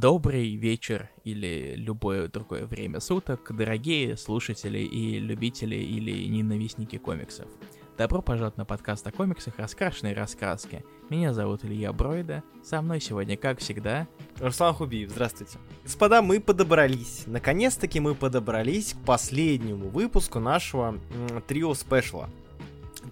Добрый вечер или любое другое время суток, дорогие слушатели и любители или ненавистники комиксов. Добро пожаловать на подкаст о комиксах «Раскрашенные раскраски». Меня зовут Илья Бройда, со мной сегодня, как всегда, Руслан Хубиев, здравствуйте. Господа, мы подобрались. Наконец-таки мы подобрались к последнему выпуску нашего трио спешла.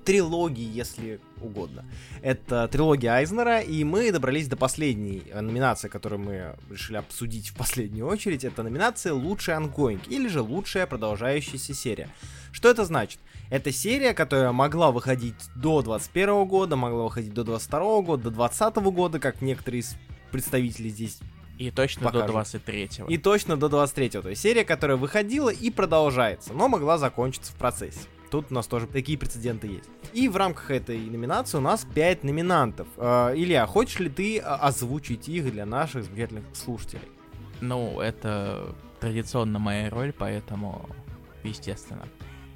Трилогии, если угодно. Это трилогия Айзнера, и мы добрались до последней номинации, которую мы решили обсудить в последнюю очередь. Это номинация «Лучший ongoing» или же «Лучшая продолжающаяся серия». Что это значит? Это серия, которая могла выходить до 21 года, могла выходить до 22 года, до 20 года, как некоторые из представителей здесь и точно Покажут. до 23-го. и точно до 23-го. То есть серия, которая выходила и продолжается, но могла закончиться в процессе. Тут у нас тоже такие прецеденты есть. И в рамках этой номинации у нас 5 номинантов. Э, Илья, хочешь ли ты а, озвучить их для наших замечательных слушателей? Ну, это традиционно моя роль, поэтому естественно.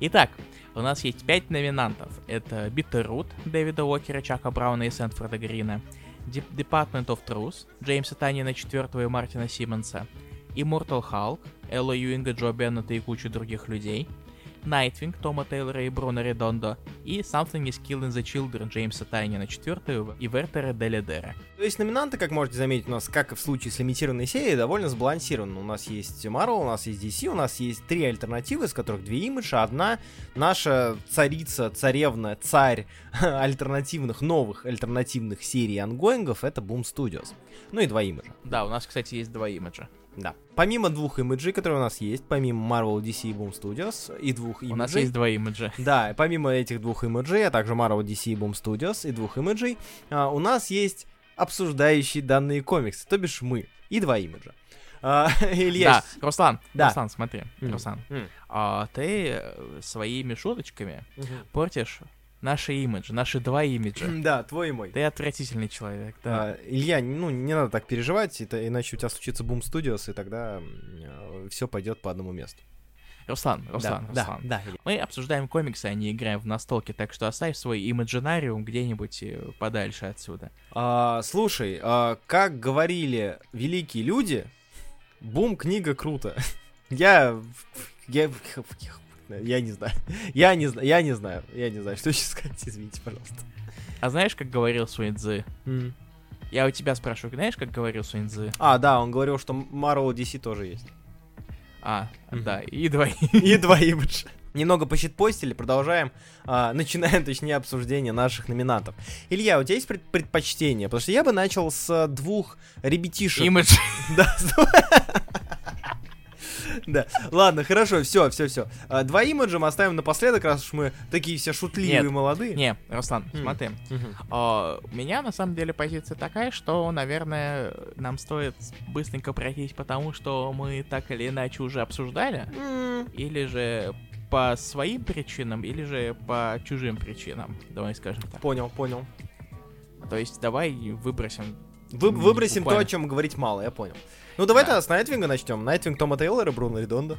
Итак, у нас есть пять номинантов. Это Bitterroot Дэвида Уокера, Чака Брауна и Сэнфорда Грина, Dep- Department of Truth Джеймса Танина IV и Мартина Симмонса, Immortal Hulk Элла Юинга, Джо Беннета и кучу других людей, Nightwing Тома Тейлора и Бруно Редондо и Something is Killing the Children Джеймса Тайнина IV и Вертера Дель'Эдеры. То есть номинанты, как можете заметить, у нас, как и в случае с лимитированной серией, довольно сбалансированы. У нас есть Marvel, у нас есть DC, у нас есть три альтернативы, из которых две имиджа. Одна наша царица, царевна, царь альтернативных, новых альтернативных серий ongoing ов, это Boom Studios. Ну и два имиджа. Да, у нас, кстати, есть два имиджа. Да. Помимо двух имиджей, которые у нас есть, помимо Marvel, DC и Boom Studios, и двух имиджей... У нас есть два имиджа. Да, помимо этих двух имиджей, а также Marvel, DC и Boom Studios, и двух имиджей, а, у нас есть обсуждающие данные комиксы, то бишь мы, и два имиджа. А, Илья... Да, Руслан, Да. Руслан, смотри, М. Руслан, М. а, ты э, своими шуточками Мгм. портишь наши имиджи, наши два имиджа. Да, твой и мой. Ты отвратительный человек, да. А, Илья, ну не надо так переживать, это, иначе у тебя случится Boom Studios, и тогда все пойдет по одному месту. Руслан, Руслан, да, Руслан. да, да, Илья. Мы обсуждаем комиксы, а не играем в настолки, так что оставь свой имаджинариум где-нибудь э, подальше отсюда. А, слушай, а, как говорили великие люди, бум книга круто. Я, я, я не знаю, я не знаю, я не знаю, я не знаю, что еще сказать, извините, пожалуйста. А знаешь, как говорил Суинзы? Я у тебя спрашиваю, знаешь, как говорил Суинзы? А, да, он говорил, что Marvel DC тоже есть. А, Мгм. да, и два И два имиджа. Немного посчитпостили, продолжаем, а, начинаем, точнее, обсуждение наших номинантов. Илья, у тебя есть пред- предпочтение? Потому что я бы начал с двух ребятишек. имидж. Да, Да, ладно, хорошо, все, все, все. Два имиджа мы оставим напоследок, раз уж мы такие все шутливые Нет, и молодые. Не, Руслан, М. смотри. А, У меня на самом деле позиция такая, что, наверное, нам стоит быстренько пройтись, потому что мы так или иначе уже обсуждали, или же по своим причинам, или же по чужим причинам, давай скажем так. Понял, понял. То есть давай выбросим. Вы, выбросим то, буквально. о чем говорить мало, я понял. Ну давай Да. тогда с Найтвинга начнем. Найтвинг Тома Тейлора, Бруно Редонда.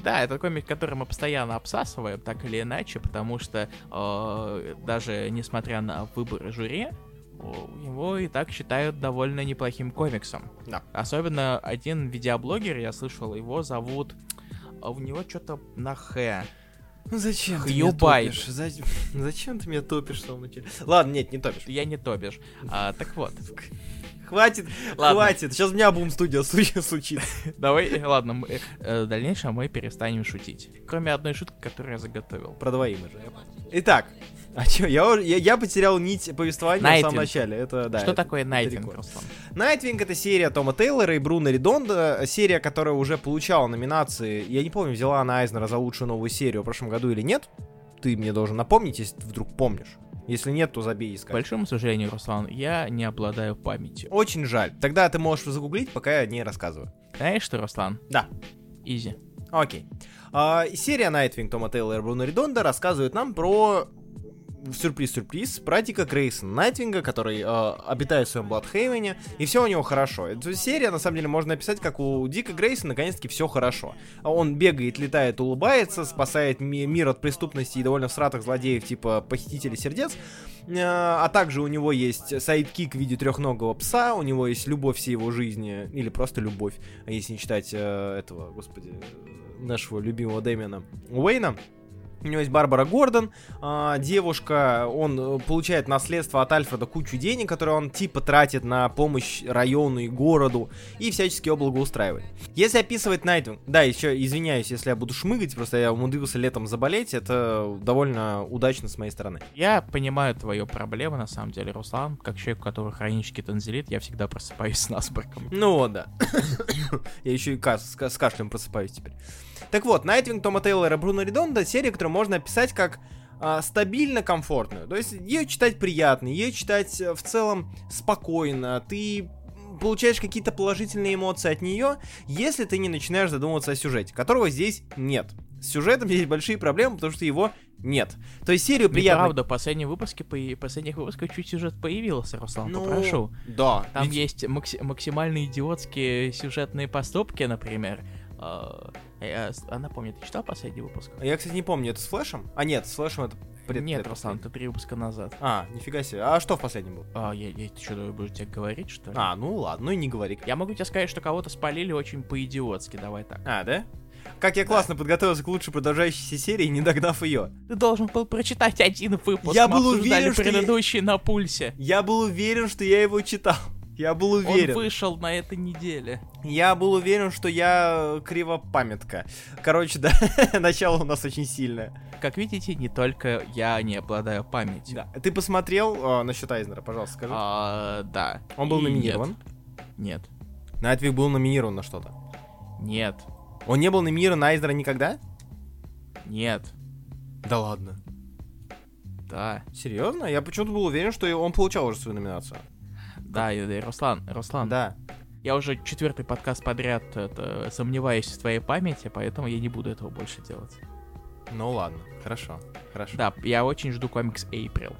Да, это комик, который мы постоянно обсасываем, так или иначе, потому что э, даже несмотря на выборы жюри, его и так считают довольно неплохим комиксом. Да. Особенно один видеоблогер, я слышал, его зовут... а У него что-то на Х. Ну зачем ты меня топишь? Зачем, зачем ты меня топишь в самом начале? Ладно, нет, не топишь. Я не тобишь. А, так вот, Хватит, Ладно. хватит. Сейчас у меня бум студия случится. давай, ладно, мы, э, в дальнейшем мы перестанем шутить. Кроме одной шутки, которую я заготовил. Про я понял. Итак, а чё, я, я, я потерял нить повествования в самом Найтвинг. начале. Это, да, Что это- такое Найтвинг. Руслан? Найтвинг это серия Тома Тейлора и Бруно Редонда, серия, которая уже получала номинации. Я не помню, взяла она Айзнера за лучшую новую серию в прошлом году или нет. Ты мне должен напомнить, если вдруг помнишь. Если нет, то забей К искать. большому сожалению, Руслан, я не обладаю памятью. Очень жаль. Тогда ты можешь загуглить, пока я не рассказываю. Знаешь что, Руслан? Да. Easy. Окей. А, серия Найтвинг Тома Тейлора и Бруно Редонда рассказывает нам про сюрприз-сюрприз, про Дика Грейсона Найтвинга, который э, обитает в своем Бладхейвене, и все у него хорошо. Эту серию, на самом деле, можно описать, как у Дика Грейсона наконец-таки все хорошо. Он бегает, летает, улыбается, спасает ми- мир от преступности и довольно всратых злодеев, типа похитителей сердец. Э, а также у него есть sidekick в виде трехногого пса, у него есть любовь всей его жизни, или просто любовь, если не читать э, этого, господи, нашего любимого Дэмиана Уэйна. У него есть Барбара Гордон, э, девушка, он э, получает наследство от Альфреда кучу денег, которые он типа тратит на помощь району и городу, и всячески его благоустраивает. Если описывать Найтвинг, да, еще извиняюсь, если я буду шмыгать, просто я умудрился летом заболеть, это довольно удачно с моей стороны. Я понимаю твою проблему, на самом деле, Руслан, как человек, у которого хронический тонзиллит, я всегда просыпаюсь с насморком. Ну вот, да. я еще и с кашлем просыпаюсь теперь. Так вот, Найтвинг Тома Тейлора Бруно Редонда серия, которую можно описать как а, стабильно комфортную. То есть ее читать приятно, ее читать э, в целом спокойно. Ты получаешь какие-то положительные эмоции от нее, если ты не начинаешь задумываться о сюжете, которого здесь нет. С сюжетом есть большие проблемы, потому что его нет. То есть серию приятно... Правда, в последнем выпуске, по... последних выпусках чуть сюжет появился, Руслан, ну, попрошу. Да. Там ведь... есть макс... максимально идиотские сюжетные поступки, например. Я, а напомню, ты читал последний выпуск? Я, кстати, не помню, это с Флэшем? А, нет, с Флэшем это пред... Нет, Руслан, это три выпуска назад. А, нифига себе. А что в последнем был? А, я, я ты что, буду тебе говорить, что ли? А, ну ладно, ну и не говори. Я могу тебе сказать, что кого-то спалили очень по-идиотски, давай так. А, да? Как я классно да. подготовился к лучшей продолжающейся серии, не догнав ее. Ты должен был прочитать один выпуск. Я был уверен, что предыдущий я... на пульсе. Я был уверен, что я его читал. Я был уверен. Он вышел на этой неделе. Я был уверен, что я кривопамятка. Короче, да, начало у нас очень сильное. Как видите, не только я не обладаю памятью. Да. Ты посмотрел э, насчет Айзнера, пожалуйста, скажи. А, да. Он был И номинирован? Нет. нет. Найтвик был номинирован на что-то? Нет. Он не был номинирован на Айзнера никогда? Нет. Да ладно. Да. Серьезно? Я почему-то был уверен, что он получал уже свою номинацию. Да, и, Руслан, Руслан. Да. Я уже четвертый подкаст подряд это, сомневаюсь в твоей памяти, поэтому я не буду этого больше делать. Ну ладно, хорошо, хорошо. Да, я очень жду комикс April.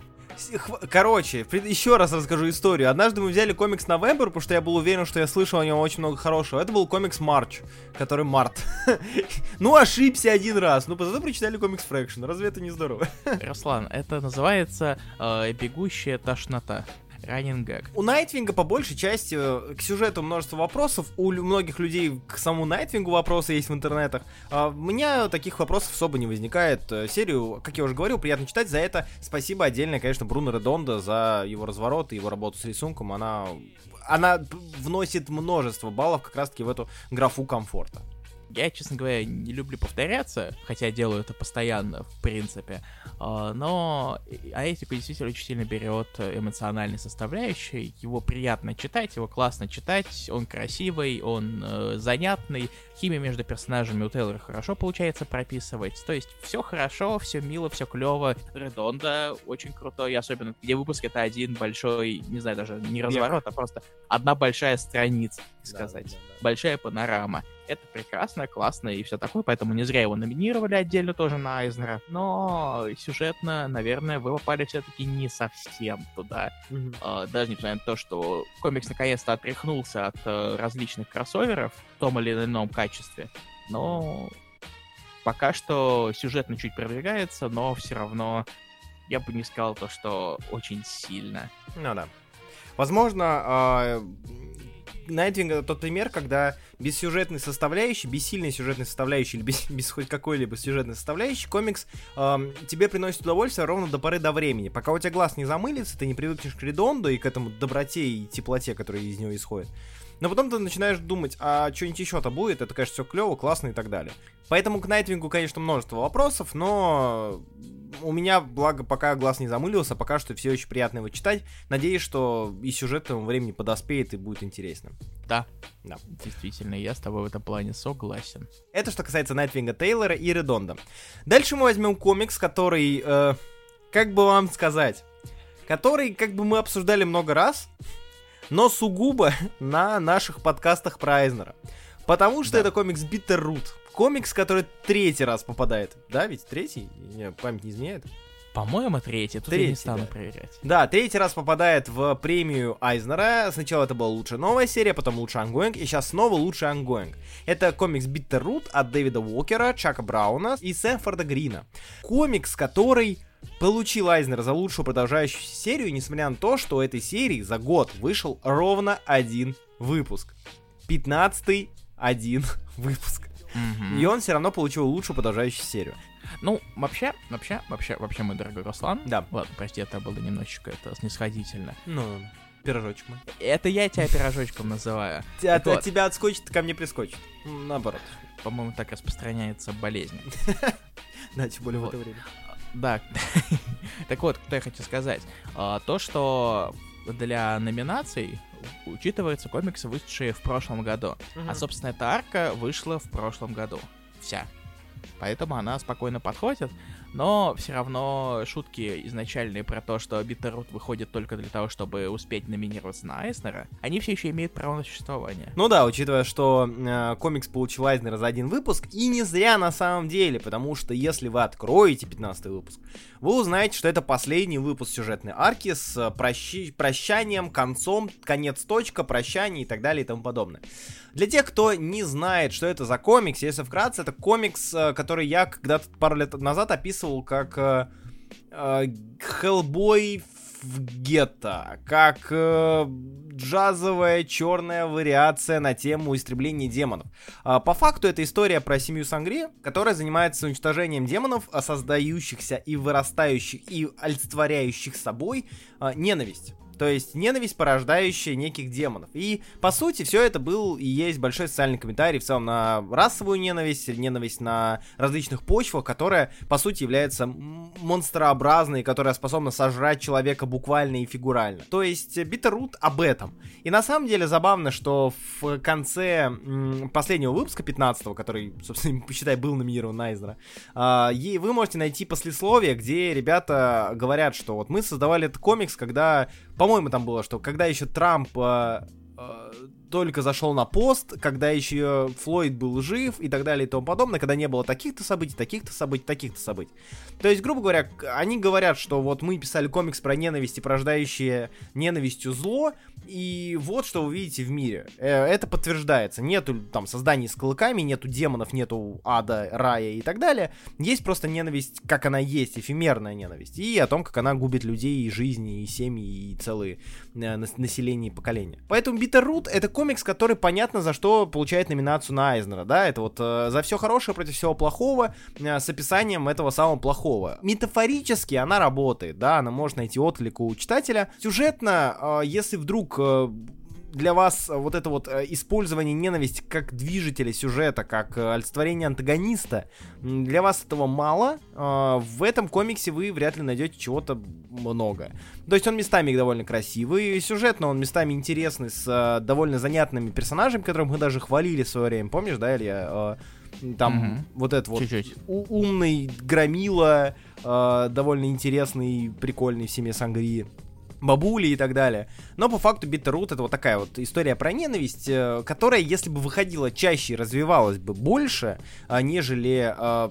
Короче, еще раз расскажу историю. Однажды мы взяли комикс November, потому что я был уверен, что я слышал о нем очень много хорошего. Это был комикс March, который Март. ну, ошибся один раз. Ну, зато прочитали комикс Фрэкшн. Разве это не здорово? Руслан, это называется э, «Бегущая тошнота». Running. У Найтвинга по большей части э, к сюжету множество вопросов. У многих людей к самому Найтвингу вопросы есть в интернетах. А у меня таких вопросов особо не возникает. Э, серию, как я уже говорил, приятно читать. За это спасибо отдельное, конечно, Бруно Редонда за его разворот и его работу с рисунком. Она, она вносит множество баллов как раз-таки в эту графу комфорта. Я, честно говоря, не люблю повторяться, хотя делаю это постоянно, в принципе. А, но Аэтику действительно очень сильно берет эмоциональной составляющей. Его приятно читать, его классно читать, он красивый, он э, занятный. Химия между персонажами у Тейлора хорошо получается прописывать. То есть все хорошо, все мило, все клево. Редонда очень крутой, особенно где выпуск это один большой, не знаю, даже не разворот, а просто одна большая страница, сказать. Да, да, да. Большая панорама это прекрасно, классно и все такое, поэтому не зря его номинировали отдельно тоже на Айзнера, но сюжетно, наверное, вы попали все-таки не совсем туда. Mm-hmm. Даже несмотря на то, что комикс наконец-то отряхнулся от uh, различных кроссоверов в том или ином качестве, но пока что сюжетно чуть продвигается, но все равно я бы не сказал то, что очень сильно. Ну да. Возможно, Найтвинг это тот пример, когда без сюжетной составляющей, без сильной сюжетной составляющей или без, без хоть какой-либо сюжетной составляющей, комикс э, тебе приносит удовольствие ровно до поры до времени. Пока у тебя глаз не замылится, ты не привыкнешь к Редонду и к этому доброте и теплоте, которая из него исходит. Но потом ты начинаешь думать, а что-нибудь еще-то будет, это, конечно, все клево, классно и так далее. Поэтому к Найтвингу, конечно, множество вопросов, но у меня, благо, пока глаз не замылился, пока что все очень приятно его читать. Надеюсь, что и сюжет тому времени подоспеет и будет интересным. Да. Да. Действительно, я с тобой в этом плане согласен. Это что касается Найтвинга Тейлора и Редонда. Дальше мы возьмем комикс, который, э, как бы вам сказать, который, как бы мы обсуждали много раз, но сугубо на наших подкастах про Айзнера. Потому что да. это комикс Bitterroot. Комикс, который третий раз попадает. Да, ведь третий? Не, память не изменяет. По-моему, третий. Тут я не Третий, стану да. проверять. Да, третий раз попадает в премию Айзнера. Сначала это была лучшая новая серия, потом лучший ongoing, и сейчас снова лучший ongoing. Это комикс Bitterroot от Дэвида Уокера, Чака Брауна и Сэмфорда Грина. Комикс, который получил Айзнер за лучшую продолжающуюся серию, несмотря на то, что у этой серии за год вышел ровно один выпуск. 15 один выпуск. Мгм. И он все равно получил лучшую продолжающуюся серию. Ну, вообще, вообще, вообще, вообще, мой дорогой Руслан. Да. Ладно, прости, это было немножечко это снисходительно. Ну, пирожочек мой. Это я тебя пирожочком называю. Вот. От тебя отскочит, ко мне прискочит. Наоборот. По-моему, так распространяется болезнь. Да, тем более в это время. Да. так вот, что я хочу сказать. А, То, что для номинаций учитываются комиксы, вышедшие в прошлом году. А, собственно, эта арка вышла в прошлом году. Вся. Поэтому она спокойно подходит, но все равно шутки изначальные про то, что Bitterroot выходит только для того, чтобы успеть номинироваться на Айснера, они все еще имеют право на существование. Ну да, учитывая, что э, комикс получил Айзнера за один выпуск, и не зря на самом деле, потому что если вы откроете 15 выпуск, вы узнаете, что это последний выпуск сюжетной арки с э, прощи- прощанием, концом, конец точка, прощание и так далее и тому подобное. Для тех, кто не знает, что это за комикс, если вкратце, это комикс, э, который я когда-то пару лет назад описывал как э, э, Хеллбой в гетто, как э, джазовая черная вариация на тему истребления демонов. А, по факту это история про семью Сангри, которая занимается уничтожением демонов, создающихся и вырастающих и олицетворяющих собой а, ненависть. То есть ненависть, порождающая неких демонов. И, по сути, все это был и есть большой социальный комментарий в целом на расовую ненависть, ненависть на различных почвах, которая, по сути, является монстрообразной, которая способна сожрать человека буквально и фигурально. То есть Bitterroot об этом. И на самом деле забавно, что в конце последнего выпуска, 15 который, собственно, посчитай, был номинирован на Эйзнера, а, вы можете найти послесловие, где ребята говорят, что вот мы создавали этот комикс, когда, по-моему, там было, что когда еще Трамп а, а, только зашел на пост, когда еще Флойд был жив и так далее и тому подобное, когда не было таких-то событий, таких-то событий, таких-то событий. То есть, грубо говоря, они говорят, что вот мы писали комикс про ненависть и порождающее ненавистью зло, и вот что вы видите в мире. Э, Это подтверждается. Нету там созданий с клыками, нету демонов, нету ада, рая и так далее. Есть просто ненависть, как она есть, эфемерная ненависть. И о том, как она губит людей, и жизни, и семьи, и целые э, нас- населения и поколения. Поэтому Bitterroot это комикс, который понятно за что получает номинацию на Айзнера, да, это вот э, за все хорошее против всего плохого э, с описанием этого самого плохого. Метафорически она работает, да, она может найти отклик у читателя. Сюжетно, если вдруг для вас э, вот это вот э, использование ненависти как движителя сюжета, как э, олицетворение антагониста, для вас этого мало, э, в этом комиксе вы вряд ли найдете чего-то много. То есть он местами довольно красивый, сюжетно он местами интересный, с э, довольно занятными персонажами, которых мы даже хвалили в свое время, помнишь, да, Илья? Э, там Мгм. вот этот вот Чуть-чуть. умный громила, э, довольно интересный, прикольный в семье Сангри, бабули и так далее. Но по факту Bitterroot это вот такая вот история про ненависть, э, которая, если бы выходила чаще и развивалась бы больше, а, нежели э,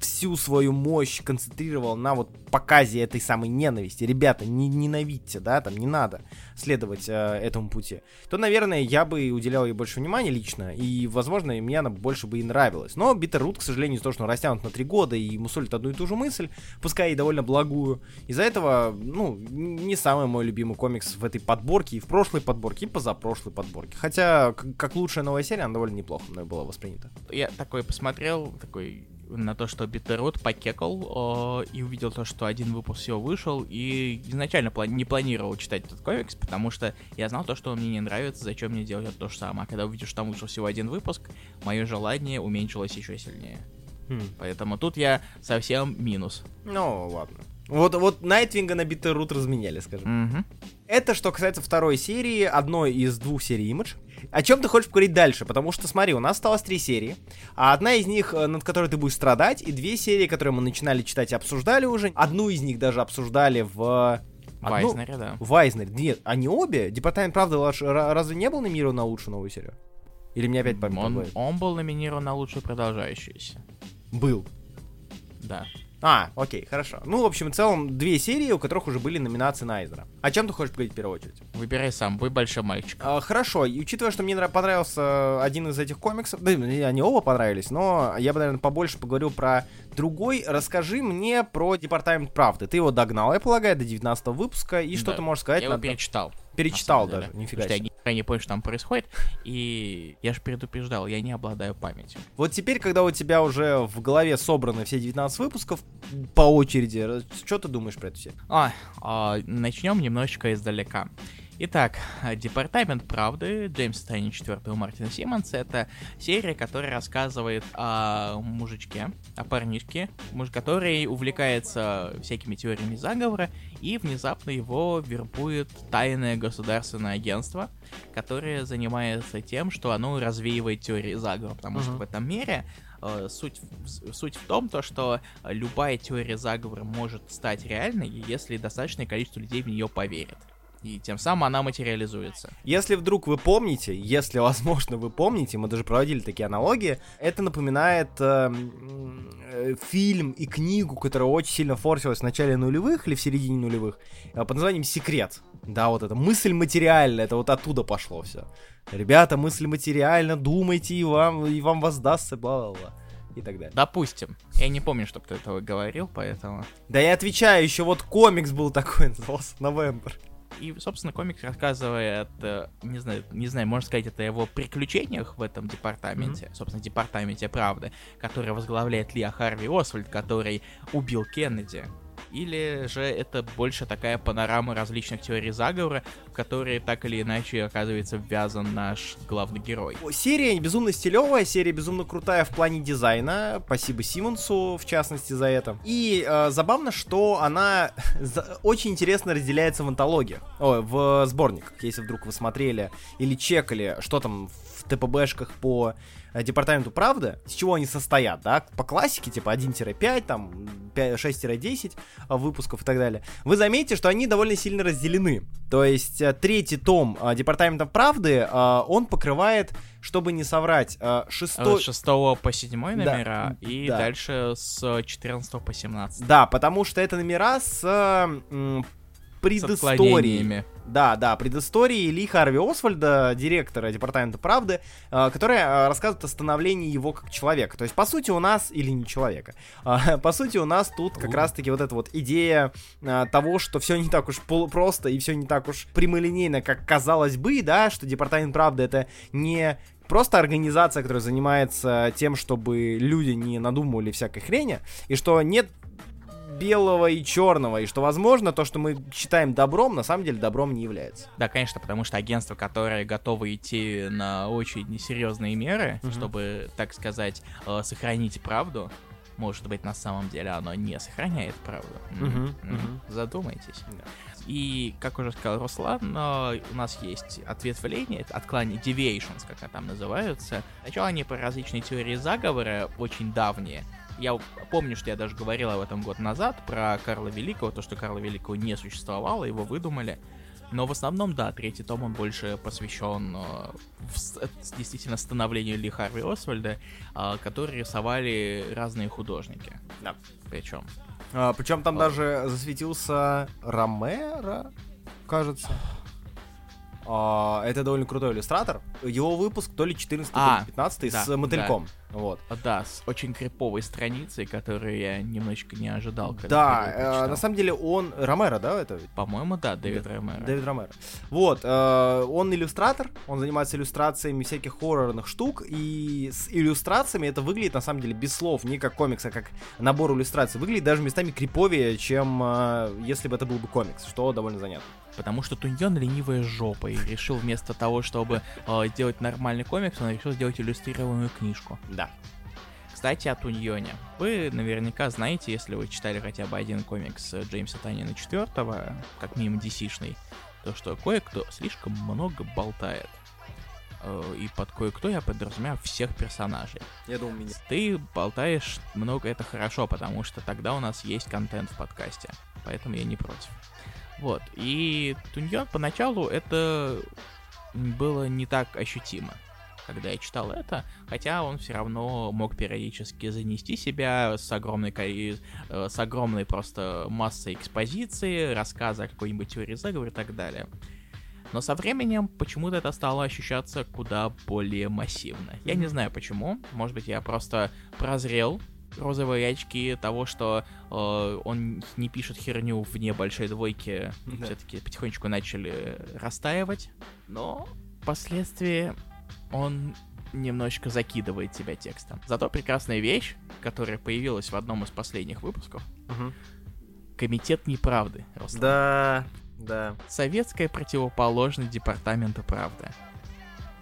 всю свою мощь концентрировал на вот показе этой самой ненависти. Ребята, не ненавидьте, да, там не надо следовать э, этому пути. То, наверное, я бы уделял ей больше внимания лично, и, возможно, мне она больше бы и нравилась. Но Bitterroot, к сожалению, из-за того, что он растянут на три года и мусолит одну и ту же мысль, пускай и довольно благую, из-за этого, ну, не самый мой любимый комикс в этой подборке, и в прошлой подборке, и позапрошлой подборке. Хотя, как лучшая новая серия, она довольно неплохо мной была воспринята. Я такой посмотрел, такой на то, что Bitterroot покекал о, и увидел то, что один выпуск всего вышел, и изначально плани- не планировал читать этот комикс, потому что я знал то, что он мне не нравится, зачем мне делать то же самое. А когда увидел, что там вышел всего один выпуск, мое желание уменьшилось еще сильнее. Хм. Поэтому тут я совсем минус. Ну, ладно. Вот, вот Найтвинга на Bitterroot разменяли, скажем. Мгм. Это что касается второй серии, одной из двух серий Image. О чем ты хочешь поговорить дальше? Потому что, смотри, у нас осталось три серии, а одна из них, э, над которой ты будешь страдать, и две серии, которые мы начинали читать и обсуждали уже. Одну из них даже обсуждали в... В одну- Айзнере, да. В Айзнере. Нет, они обе? Департамент ра- разве не был номинирован на лучшую новую серию? Или мне опять память Он, он был номинирован на лучшую продолжающуюся. Был. Да. А, окей, хорошо. Ну, в общем, в целом, две серии, у которых уже были номинации на Айзера. О чем ты хочешь поговорить в первую очередь? Выбирай сам, вы большой мальчик. А, хорошо, и учитывая, что мне нрав- понравился один из этих комиксов, да, они оба понравились, но я бы, наверное, побольше поговорил про другой. Расскажи мне про Департамент правды. Ты его догнал, я полагаю, до 19 выпуска, и что Да. ты можешь сказать? Я его на- перечитал. Перечитал даже, деле. нифига Потому что себе. я никогда не понял, что там происходит, и я же предупреждал, я не обладаю памятью. Вот теперь, когда у тебя уже в голове собраны все 19 выпусков по очереди, что ты думаешь про эту серию? А, а, начнем немножечко издалека. Итак, Департамент правды Джеймса Тайни 4 Мартина Симмонса это серия, которая рассказывает о мужичке, о парнишке, муж который увлекается всякими теориями заговора, и внезапно его вербует тайное государственное агентство, которое занимается тем, что оно развеивает теории заговора, потому что Мгм. в этом мире э, суть, в- суть в том, то, что э, любая теория заговора может стать реальной, если достаточное количество людей в нее поверит. И тем самым она материализуется. Если вдруг вы помните, если, возможно, вы помните, мы даже проводили такие аналогии, это напоминает э, э, фильм и книгу, которая очень сильно форсилась в начале нулевых или в середине нулевых, э, под названием «Секрет». Да, вот это мысль материальная, это вот оттуда пошло все. Ребята, мысль материальна, думайте, и вам, и вам воздастся, бла-бла-бла. И так далее. Допустим. Я не помню, чтобы кто этого говорил, поэтому... Да я отвечаю, еще вот комикс был такой, назывался «Новембр». И, собственно, комикс рассказывает, э, не знаю, не знаю, можно сказать, это о его приключениях в этом департаменте, собственно, департаменте правды, который возглавляет Лиа Харви Освальд, который убил Кеннеди. Или же это больше такая панорама различных теорий заговора, в которые так или иначе оказывается ввязан наш главный герой. Серия безумно стилевая, серия безумно крутая в плане дизайна. Спасибо Симонсу, в частности, за это. И э, забавно, что она очень интересно разделяется в антологиях. Ой, в сборниках. Если вдруг вы смотрели или чекали, что там в ТПБшках по департаменту правды, из чего они состоят, да, по классике, типа 1-5, там 5 6-10 э, выпусков и так далее, вы заметите, что они довольно сильно разделены. То есть э, третий том э, департамента правды, э, он покрывает, чтобы не соврать, э, С шестой... 6 по 7 Да, номера и да. дальше с 14 по 17. Да, потому что это номера с отклонениями. Да, да, предыстории Ли Харви Освальда, директора Департамента правды, э, которая э, рассказывает о становлении его как человека. То есть, по сути, у нас, или не человека, а, по сути, у нас тут как раз-таки вот эта вот идея э, того, что все не так уж просто и все не так уж прямолинейно, как казалось бы, да, что Департамент правды это не просто организация, которая занимается тем, чтобы люди не надумывали всякой хрени, и что нет белого и черного, и что, возможно, то, что мы считаем добром, на самом деле добром не является. Да, конечно, потому что агентство, которое готово идти на очень несерьезные меры, Мгм. чтобы, так сказать, э, сохранить правду, может быть, на самом деле оно не сохраняет правду. М, мгм. Задумайтесь. Да. И, как уже сказал Руслан, э, у нас есть ответвление, отклонение, deviations, как они там называются. Сначала они по различные теории заговора, очень давние. Я помню, что я даже говорил об этом год назад, про Карла Великого, то, что Карла Великого не существовало, его выдумали. Но в основном, да, третий том он больше посвящен э, в э, действительно становлению Ли Харви Освальда, э, который рисовали разные художники. Да. Причем. причем там А. даже засветился Ромеро, кажется. А, это довольно крутой иллюстратор. Его выпуск то ли 14 то А, ли 15 да, с мотыльком. Вот. А, Да, с очень криповой страницей, которую я немножечко не ожидал. когда Да, э, на самом деле он... Ромеро, да, это? По-моему, да, Дэвид Ромеро. Дэвид Ромеро. Вот, э, он иллюстратор, он занимается иллюстрациями всяких хоррорных штук, и с иллюстрациями это выглядит, на самом деле, без слов, не как комикс, а как набор иллюстраций. Выглядит даже местами криповее, чем э, если бы это был бы комикс, что довольно занятно. Потому что Туньон ленивая жопа и решил вместо того, чтобы э, сделать нормальный комикс, он решил сделать иллюстрированную книжку. Да. Кстати, о Туньоне. Вы наверняка знаете, если вы читали хотя бы один комикс э, Джеймса Танина четвертого, как минимум DC-шный, то что кое-кто слишком много болтает. Э, И под кое-кто я подразумеваю всех персонажей. Я думаю, меня. Ты болтаешь много, это хорошо, потому что тогда у нас есть контент в подкасте. Поэтому я не против. Вот. И Туньон поначалу это было не так ощутимо. когда я читал это, хотя он все равно мог периодически занести себя с огромной, э, с огромной просто массой экспозиции, рассказа о какой-нибудь теории заговора и так далее. Но со временем почему-то это стало ощущаться куда более массивно. Я не знаю почему. Может быть, я просто прозрел розовые очки того, что э, он не пишет херню вне большой двойки, да. все-таки потихонечку начали растаивать. Но впоследствии он немножечко закидывает тебя текстом. Зато прекрасная вещь, которая появилась в одном из последних выпусков. Угу. Комитет неправды. Руслан. Да, да. Советская противоположность Департамента правды.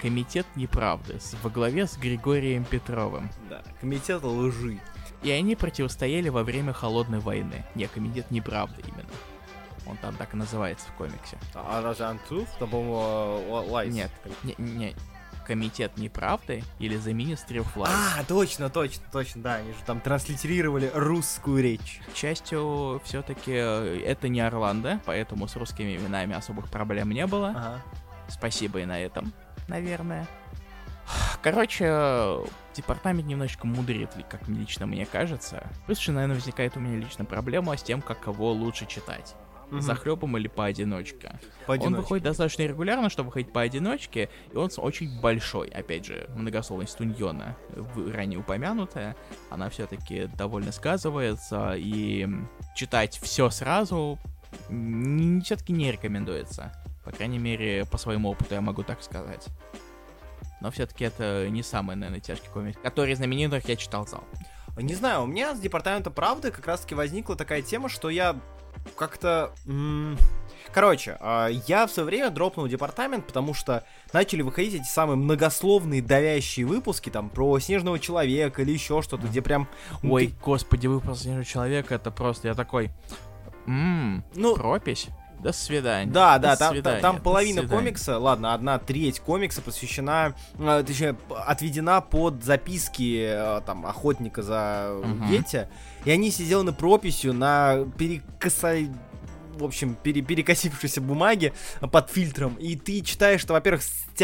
Комитет неправды во главе с Григорием Петровым. Да, комитет лжи. И они противостояли во время Холодной войны. Не, комитет неправды именно. Он там так и называется в комиксе. А разве Untruth? Там, по-моему, Lies. Нет, не, не, Комитет неправды или The Ministry of Lies. А, точно, точно, точно, да, они же там транслитерировали русскую речь. К счастью, все-таки э, это не Орландо, поэтому с русскими именами особых проблем не было. Ага. Спасибо и на этом, наверное. Короче, департамент немножечко мудрит, как лично мне кажется. Плюс еще, наверное, возникает у меня лично проблема с тем, как кого лучше читать угу. захлебом или поодиночке. поодиночке. Он выходит достаточно регулярно, чтобы выходить поодиночке, и он очень большой. Опять же, многословность Туньона, ранее упомянутая, она все-таки довольно сказывается, и читать все сразу все-таки не рекомендуется. По крайней мере, по своему опыту я могу так сказать. Но все-таки это не самый, наверное, тяжкий комик, который знаменитых я читал зал. Не знаю, у меня с Департамента правды как раз-таки возникла такая тема, что я как-то... Короче, а, я в свое время дропнул департамент, потому что начали выходить эти самые многословные давящие выпуски, там, про Снежного Человека или еще что-то, где прям... Ой, ты... господи, выпуск Снежного Человека, это просто, я такой... Ммм, ну, пропись. До свидания. Да, да, там, свидания. там половина комикса, ладно, одна треть комикса посвящена, э, точнее, отведена под записки э, там охотника за угу. Йети, и они сделаны прописью на перекосай в общем, пере перекосившейся бумаги под фильтром, и ты читаешь, что, во-первых,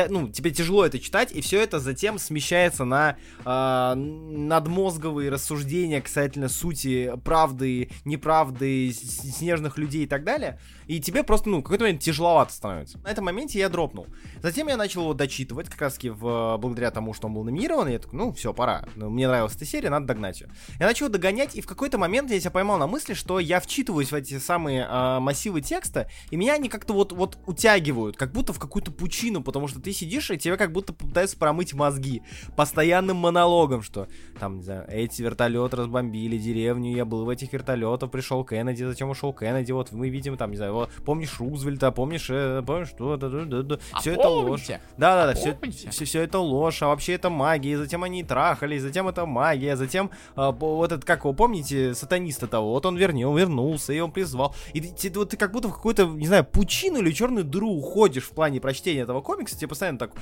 ну, тебе тяжело это читать, и все это затем смещается на э, надмозговые рассуждения касательно сути правды, неправды, снежных людей и так далее, и тебе просто, ну, какой-то момент тяжеловато становится. На этом моменте я дропнул. Затем я начал его дочитывать, как раз таки в, благодаря тому, что он был номинирован, и я такой, ну, все, пора. Ну, мне нравилась эта серия, надо догнать ее. Я начал догонять, и в какой-то момент я себя поймал на мысли, что я вчитываюсь в эти самые э, массивы текста, и меня они как-то вот, вот утягивают, как будто в какую-то пучину, потому что ты сидишь, и тебе как будто пытаются промыть мозги постоянным монологом, что там, не знаю, эти вертолеты разбомбили деревню, я был в этих вертолетах, пришел Кеннеди, зачем ушел Кеннеди, вот мы видим там, не знаю, вот, помнишь Рузвельта, помнишь, э, помнишь, что, да, да, да, да, а все это ложь. Да, да, да, все, все, все это ложь, а вообще это магия, и затем они трахались, затем это магия, затем э, вот этот, как вы помните, сатаниста того, вот он вернее, он вернулся, и он призвал, и ты, вот ты как будто в какую-то, не знаю, пучину или черную дыру уходишь в плане прочтения этого комикса, тебе постоянно так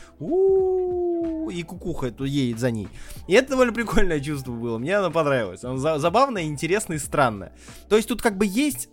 и кукуха едет за ней. И это довольно прикольное чувство было, мне оно понравилось. Оно забавное, интересное и странное. То есть тут как бы есть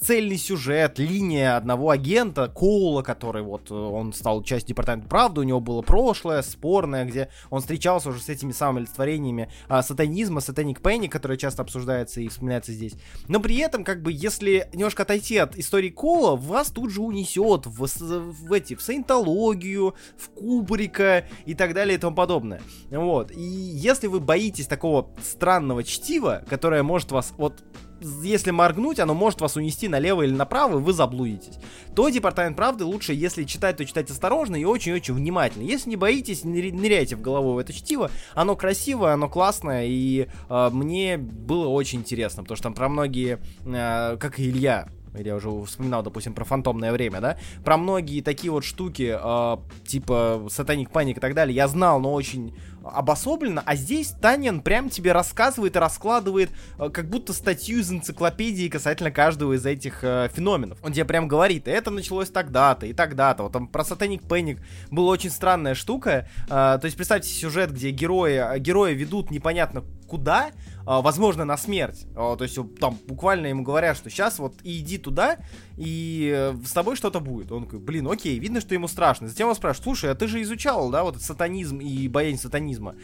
цельный сюжет, линия одного агента, Коула, который вот, э, он стал частью Департамента Правды, у него было прошлое спорное, где он встречался уже с этими самыми олицетворениями а, сатанизма, сатаник Пенни, которая часто обсуждается и вспоминается здесь. Но при этом, как бы, если немножко отойти от истории Коула, вас тут же унесет в, в эти, в саентологию, в Кубрика и так далее и тому подобное. Вот. И если вы боитесь такого странного чтива, которое может вас вот если моргнуть, оно может вас унести налево или направо, и вы заблудитесь. То Департамент правды лучше, если читать, то читать осторожно и очень-очень внимательно. Если не боитесь, ныряйте в голову в это чтиво. Оно красивое, оно классное, и э, мне было очень интересно, потому что там про многие, э, как и Илья, я уже вспоминал, допустим, про фантомное время, да, про многие такие вот штуки, э, типа Сатаник Паник и так далее, я знал, но очень обособленно, а здесь Танин прям тебе рассказывает и раскладывает э, как будто статью из энциклопедии касательно каждого из этих э, феноменов. Он тебе прям говорит, это началось тогда-то и тогда-то. Вот там про Сатаник Пэник была очень странная штука. Э, то есть представьте сюжет, где герои, герои ведут непонятно куда, а, возможно, на смерть. А, то есть там буквально ему говорят, что сейчас вот иди туда, и э, с тобой что-то будет. Он такой, блин, окей, видно, что ему страшно. Затем он спрашивает, слушай, а ты же изучал, да, вот сатанизм и боязнь сатанизма.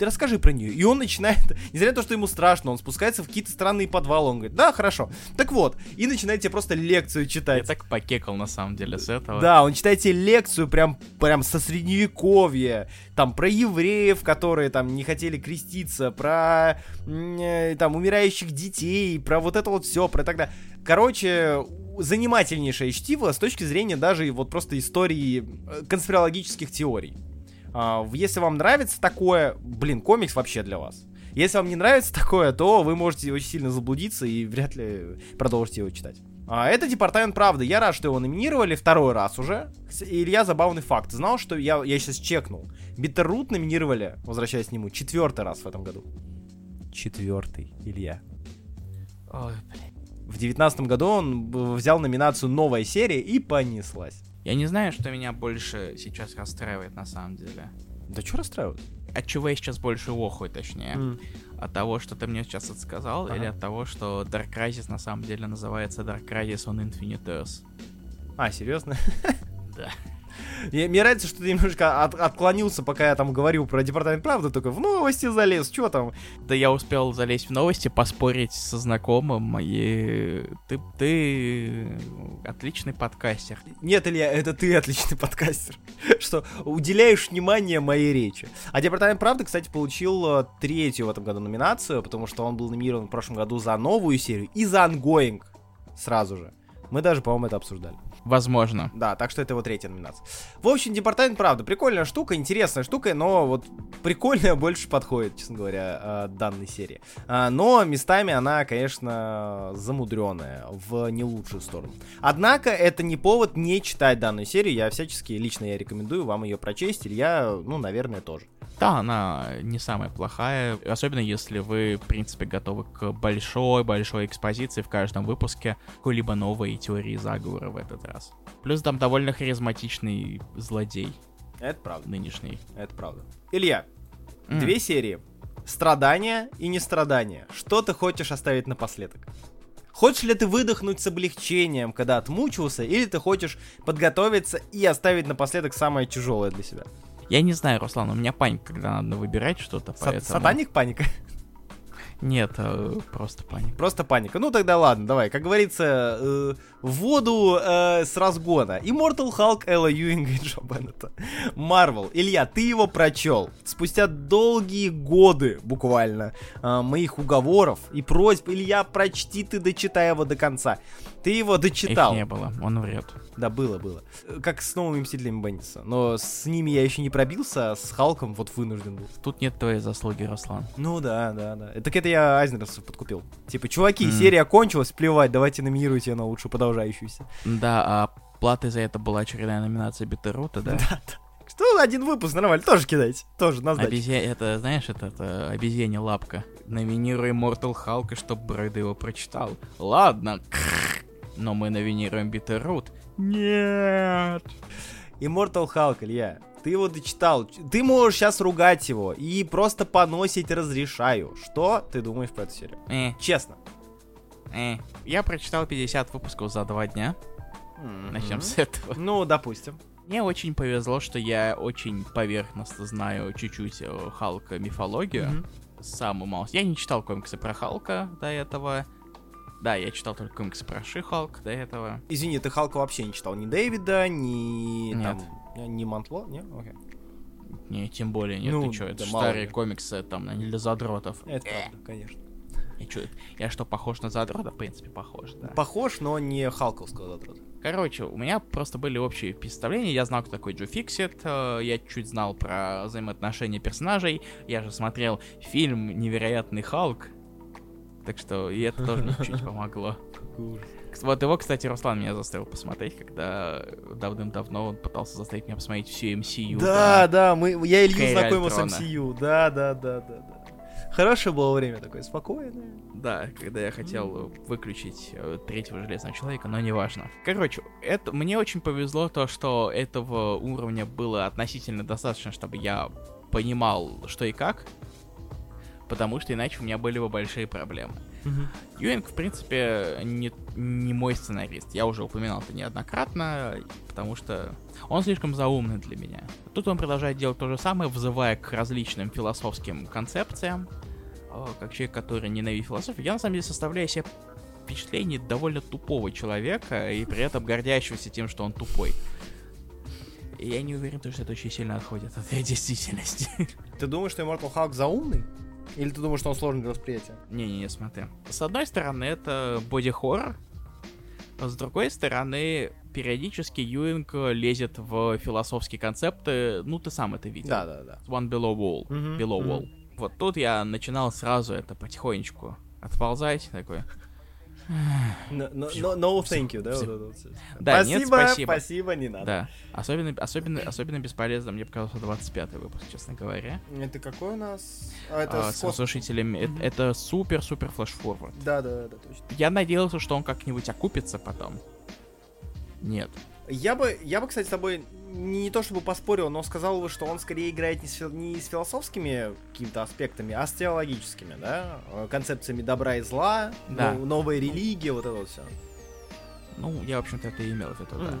Расскажи про нее. И он начинает, несмотря на то, что ему страшно, он спускается в какие-то странные подвалы. Он говорит, да, хорошо. Так вот, и начинает тебе просто лекцию читать. Я так покекал, на самом деле, с этого. Да, он читает тебе лекцию прям, прям со средневековья. Там про евреев, которые там не хотели креститься, про э, там умирающих детей, про вот это вот все, про тогда. Короче, занимательнейшее чтиво с точки зрения даже вот просто истории э, конспирологических теорий. А, если вам нравится такое, блин, комикс вообще для вас. Если вам не нравится такое, то вы можете очень сильно заблудиться и вряд ли продолжите его читать. А, это Департамент Правды. Я рад, что его номинировали второй раз уже. Илья, забавный факт. Знал, что я, я сейчас чекнул. Битеррут номинировали, возвращаясь к нему, четвертый раз в этом году. Четвертый, Илья. Ой, блин. В девятнадцатом году он взял номинацию «Новая серия» и понеслась. Я не знаю, что меня больше сейчас расстраивает на самом деле. Да что расстраивает? От чего я сейчас больше охую, точнее. Mm. От того, что ты мне сейчас отсказал, ага. или от того, что Dark Crisis на самом деле называется Dark Crisis on Infinite Earth. А, серьезно? Да. Мне, мне нравится, что ты немножко от, отклонился, пока я там говорил про департамент правды, только в новости залез, что там? Да я успел залезть в новости, поспорить со знакомым, и ты, ты отличный подкастер. Нет, Илья, это ты отличный подкастер, что уделяешь внимание моей речи. А департамент правды, кстати, получил э, третью в этом году номинацию, потому что он был номинирован в прошлом году за новую серию и за ongoing сразу же. Мы даже, по-моему, это обсуждали. Возможно. Да, так что это его третья номинация. В общем, департамент, правда, прикольная штука, интересная штука, но вот прикольная больше подходит, честно говоря, э, данной серии. А, но местами она, конечно, замудренная в не лучшую сторону. Однако, это не повод не читать данную серию. Я всячески, лично я рекомендую вам ее прочесть, или я, ну, наверное, тоже. Да, она не самая плохая, особенно если вы, в принципе, готовы к большой-большой экспозиции в каждом выпуске какой-либо новой теории заговора в этот раз. Плюс там довольно харизматичный злодей. Это правда. Нынешний. Это правда. Илья, mm. две серии. Страдания и нестрадания. Что ты хочешь оставить напоследок? Хочешь ли ты выдохнуть с облегчением, когда отмучился, или ты хочешь подготовиться и оставить напоследок самое тяжелое для себя? Я не знаю, Руслан, у меня паника, когда надо выбирать что-то, поэтому... Сатаник паника? Нет, э, просто паника. Просто паника. Ну тогда ладно, давай. Как говорится, э, в воду э, с разгона. Immortal Hulk Элла Юинга и Джо Беннета. Марвел. Илья, ты его прочел. Спустя долгие годы, буквально, э, моих уговоров и просьб, Илья, прочти ты, дочитай его до конца. Ты его дочитал. Их не было, он врет. Да, было, было. Как с новыми Мстителями Бенниса. Но с ними я еще не пробился, а с Халком вот вынужден был. Тут нет твоей заслуги, Руслан. Ну да, да, да. Так это я Айзнеровцев подкупил. Типа, чуваки, mm. серия кончилась, плевать, давайте номинируйте ее на лучшую продолжающуюся. Да, а платой за это была очередная номинация Битерута, да? Да, да. Что один выпуск нормально, тоже кидайте, тоже на сдачу. Обезья... Это, знаешь, это, это обезьяне лапка. Номинируй Mortal Hulk, чтобы Брэд его прочитал. Ладно, но мы номинируем Битерут. Нет! Immortal Hulk, Илья, ты его дочитал. Ты можешь сейчас ругать его и просто поносить разрешаю. Что ты думаешь про эту серию? Э. Честно. Э. Я прочитал 50 выпусков за два дня. Mm-hmm. Начнем с этого. Ну, допустим. Мне очень повезло, что я очень поверхностно знаю чуть-чуть Халка мифологию. Mm-hmm. Самую малость. Я не читал комиксы про Халка до этого. Да, я читал только комиксы про Ши-Халк до этого. Извини, ты Халка вообще не читал? Ни Дэвида, ни... Нет. Там, ни Мантло? Нет? Окей. Не, тем более нет, ну, ты чё, это да старые комиксы, там, не для задротов. Это правда, конечно. Я, чё, я что, похож на задрота? В принципе, похож, да. Похож, но не халковского задрота. Короче, у меня просто были общие впечатления. Я знал, кто такой Джо Фиксит. Э, я чуть знал про взаимоотношения персонажей. Я же смотрел фильм «Невероятный Халк», так что и это тоже чуть-чуть помогло. Вот его, кстати, Руслан меня заставил посмотреть, когда давным-давно он пытался заставить меня посмотреть всю MCU. Да, да, мы, я Илью знакомил с MCU. Да, да, да, да, да. Хорошее было время такое, спокойное. Да, когда я хотел выключить э, третьего железного человека, но неважно. Короче, это мне очень повезло то, что этого уровня было относительно достаточно, чтобы я понимал, что и как. Потому что иначе у меня были бы большие проблемы. Мгм. Юинг, в принципе, не, не мой сценарист. Я уже упоминал это неоднократно, потому что он слишком заумный для меня. Тут он продолжает делать то же самое, взывая к различным философским концепциям. О, Как человек, который ненавидит философию, я на самом деле составляю себе впечатление довольно тупого человека и при этом гордящегося тем, что он тупой. И я не уверен, что это очень сильно отходит от действительности. Ты думаешь, что Immortal Hulk заумный? Или ты думаешь, что он сложный для восприятия? Не-не-не, смотри. С одной стороны, это боди-хоррор, а с другой стороны, периодически Юинг лезет в философские концепты, ну ты сам это видел. Да, да, да. One Below Wall. Мгм, Below мгм. Wall. Вот тут я начинал сразу это потихонечку отползать, такой. No, no, no, no thank you, да? Да, нет, спасибо, спасибо. спасибо, не надо. Да. Особенно, особенно, особенно бесполезно мне показался 25-й выпуск, честно говоря. Это какой у нас? А, это А, с с кос- разрушителями. Это- супер-супер флешфорвард. Да, да, да, точно. Я надеялся, что он как-нибудь окупится потом. Нет. Я бы, я бы, кстати, с тобой не то чтобы поспорил, но сказал бы, что он скорее играет не с, фил- не с философскими какими-то аспектами, а с теологическими, да? Э, Концепциями добра и зла, Да. но- новая религия, вот это вот все. Ну, я, в общем-то, это и имел в виду, да.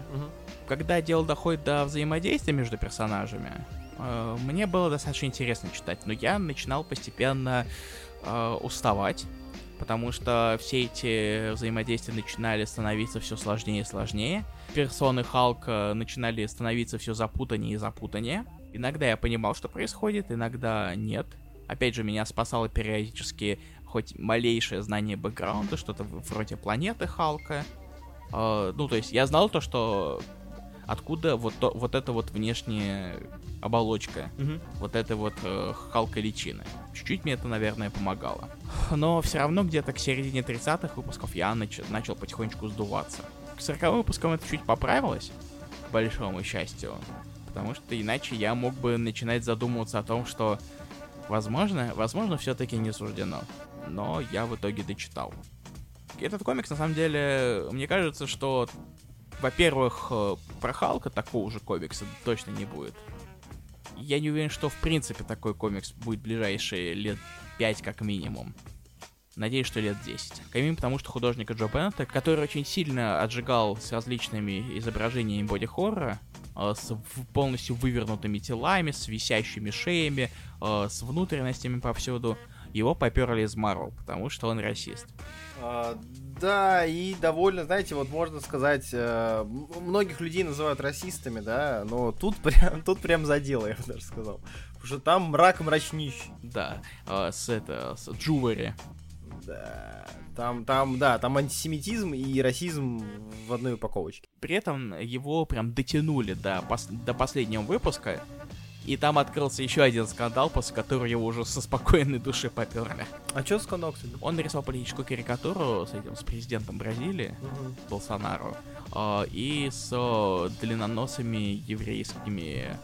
Когда дело доходит до взаимодействия между персонажами, э, мне было достаточно интересно читать, но я начинал постепенно э, уставать, потому что все эти взаимодействия начинали становиться все сложнее и сложнее. Персоны Халка начинали становиться все запутаннее и запутаннее. Иногда я понимал, что происходит, иногда нет. Опять же, меня спасало периодически хоть малейшее знание бэкграунда, что-то вроде планеты Халка. Э, ну, то есть я знал то, что откуда вот, то- вот эта вот внешняя оболочка, вот этой вот э, халка личины. Чуть-чуть мне это, наверное, помогало. Но все равно где-то к середине 30-х выпусков я нач- начал потихонечку сдуваться. К 40 выпускам это чуть поправилось, к большому счастью. Потому что иначе я мог бы начинать задумываться о том, что возможно, возможно, все-таки не суждено. Но я в итоге дочитал. Этот комикс, на самом деле, мне кажется, что, во-первых, э, про Халка такого же комикса точно не будет. Я не уверен, что в принципе такой комикс будет в ближайшие лет 5 как минимум. Надеюсь, что лет 10. Как минимум потому, что художника Джо Беннета, который очень сильно отжигал с различными изображениями боди-хоррора, э, с полностью вывернутыми телами, с висящими шеями, э, с внутренностями повсюду, его поперли из Марвел, потому что он расист. А, да, и довольно, знаете, вот можно сказать, э, многих людей называют расистами, да, но тут прям, тут прям задело, я бы даже сказал. Потому что там мрак мрачнищий. Да, э, с это, с Джувери. Да, там, там, да, там антисемитизм и расизм в одной упаковочке. При этом его прям дотянули до, пос- до последнего выпуска, и там открылся еще один скандал, после которого его уже со спокойной души поперли. А что скандал, кстати? Он нарисовал политическую карикатуру с этим, с президентом Бразилии, Болсонару, э, и с э, длинноносыми еврейскими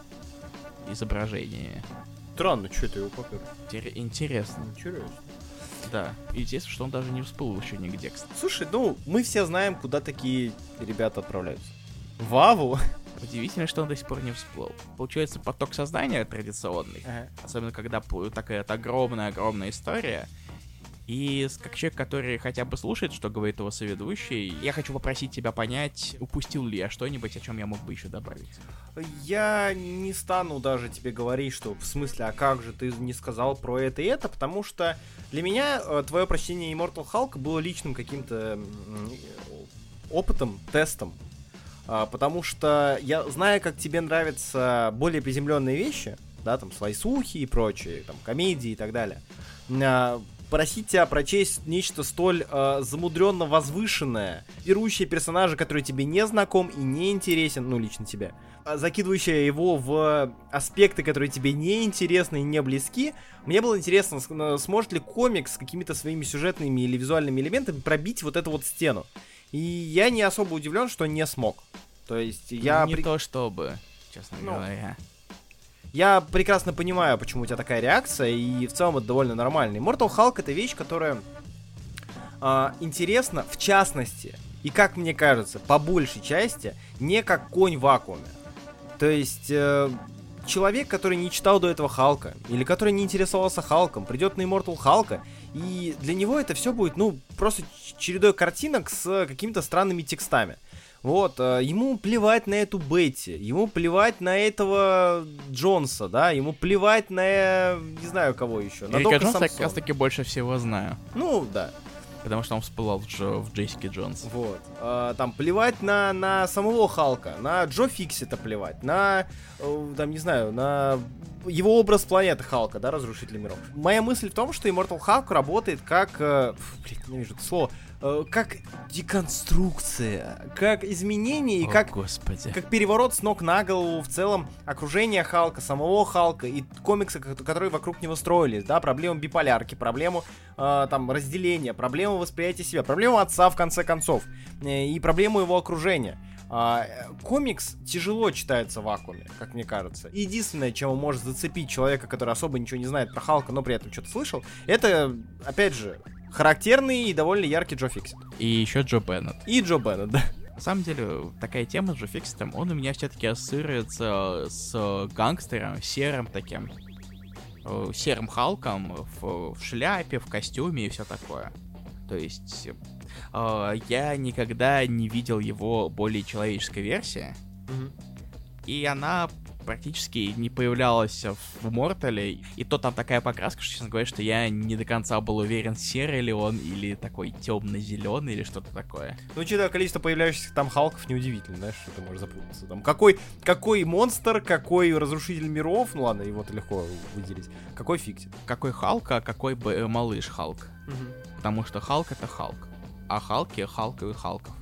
изображениями. Странно, что это его попер? Интер- Интересно, Интересно. да. И Естественно, что он даже не всплыл еще нигде, кстати. Слушай, ну, мы все знаем, куда такие ребята отправляются. В Аву. Удивительно, что он до сих пор не всплыл. Получается, поток создания традиционный. Особенно, когда такая вот огромная-огромная история. И как человек, который хотя бы слушает, что говорит его соведущий, я хочу попросить тебя понять, упустил ли я что-нибудь, о чем я мог бы еще добавить. Я не стану даже тебе говорить, что в смысле, а как же ты не сказал про это и это, потому что для меня э, твое прочтение Immortal Hulk было личным каким-то опытом, тестом. А, потому что я знаю, как тебе нравятся более приземленные вещи, да, там, слайсухи и прочие, там, комедии и так далее. А, просить тебя прочесть нечто столь э, замудренно возвышенное, берущее персонажа, который тебе не знаком и не интересен, ну, лично тебе, а, закидывающая его в аспекты, которые тебе не интересны и не близки, мне было интересно, сможет ли комикс с какими-то своими сюжетными или визуальными элементами пробить вот эту вот стену. И я не особо удивлен, что не смог. То есть я, не при- то чтобы, честно Ну, говоря. я прекрасно понимаю, почему у тебя такая реакция, и в целом это довольно нормально. Immortal Hulk это вещь, которая а, интересна в частности, и как мне кажется, по большей части, не как конь в вакууме. То есть, э, человек, который не читал до этого Халка, или который не интересовался Халком, придет на Immortal Халка, и для него это все будет, ну, просто чередой картинок с какими-то странными текстами. Вот, э, ему плевать на эту Бетти, ему плевать на этого Джонса, да, ему плевать на, не знаю, кого еще. На Эрика Джонса я как раз таки больше всего знаю. Ну, да. Потому что он всплывал в, в Джессике Джонс. Вот. А, там плевать на, на самого Халка, на Джо Фиксита плевать, на, э, там, не знаю, на его образ планеты Халка, да, Разрушитель миров. Моя мысль в том, что Immortal Hulk работает как... Э, блин, не вижу это слово. Э, как деконструкция, как изменение и О, как, господи. как переворот с ног на голову в целом окружения Халка, самого Халка и комиксы, ко- которые вокруг него строились, да, проблему биполярки, проблему э, там разделения, проблему восприятия себя, проблему отца в конце концов э, и проблему его окружения. А, комикс тяжело читается в вакууме, как мне кажется. Единственное, чем он может зацепить человека, который особо ничего не знает про Халка, но при этом что-то слышал, это, опять же, характерный и довольно яркий Джо Фиксит. И еще Джо Беннет. И Джо Беннет, да. На самом деле, такая тема с Джо Фикситом, он у меня все-таки ассоциируется с гангстером, серым таким, э, серым Халком в, в шляпе, в костюме и все такое. То есть, э, я никогда не видел его более человеческой версии, и она практически не появлялась в Мортале. И то там такая покраска, что, честно говоря, что я не до конца был уверен, серый ли он, или такой темно-зеленый, или что-то такое. Ну, учитывая количество появляющихся там Халков, неудивительно, знаешь, что ты можешь запутаться. Там какой, какой монстр, какой разрушитель миров, ну ладно, его-то легко выделить, какой фиксит. Какой Халк, а какой бы э, малыш Халк. Потому что Халк это Халк. А Халки Халковый Халков.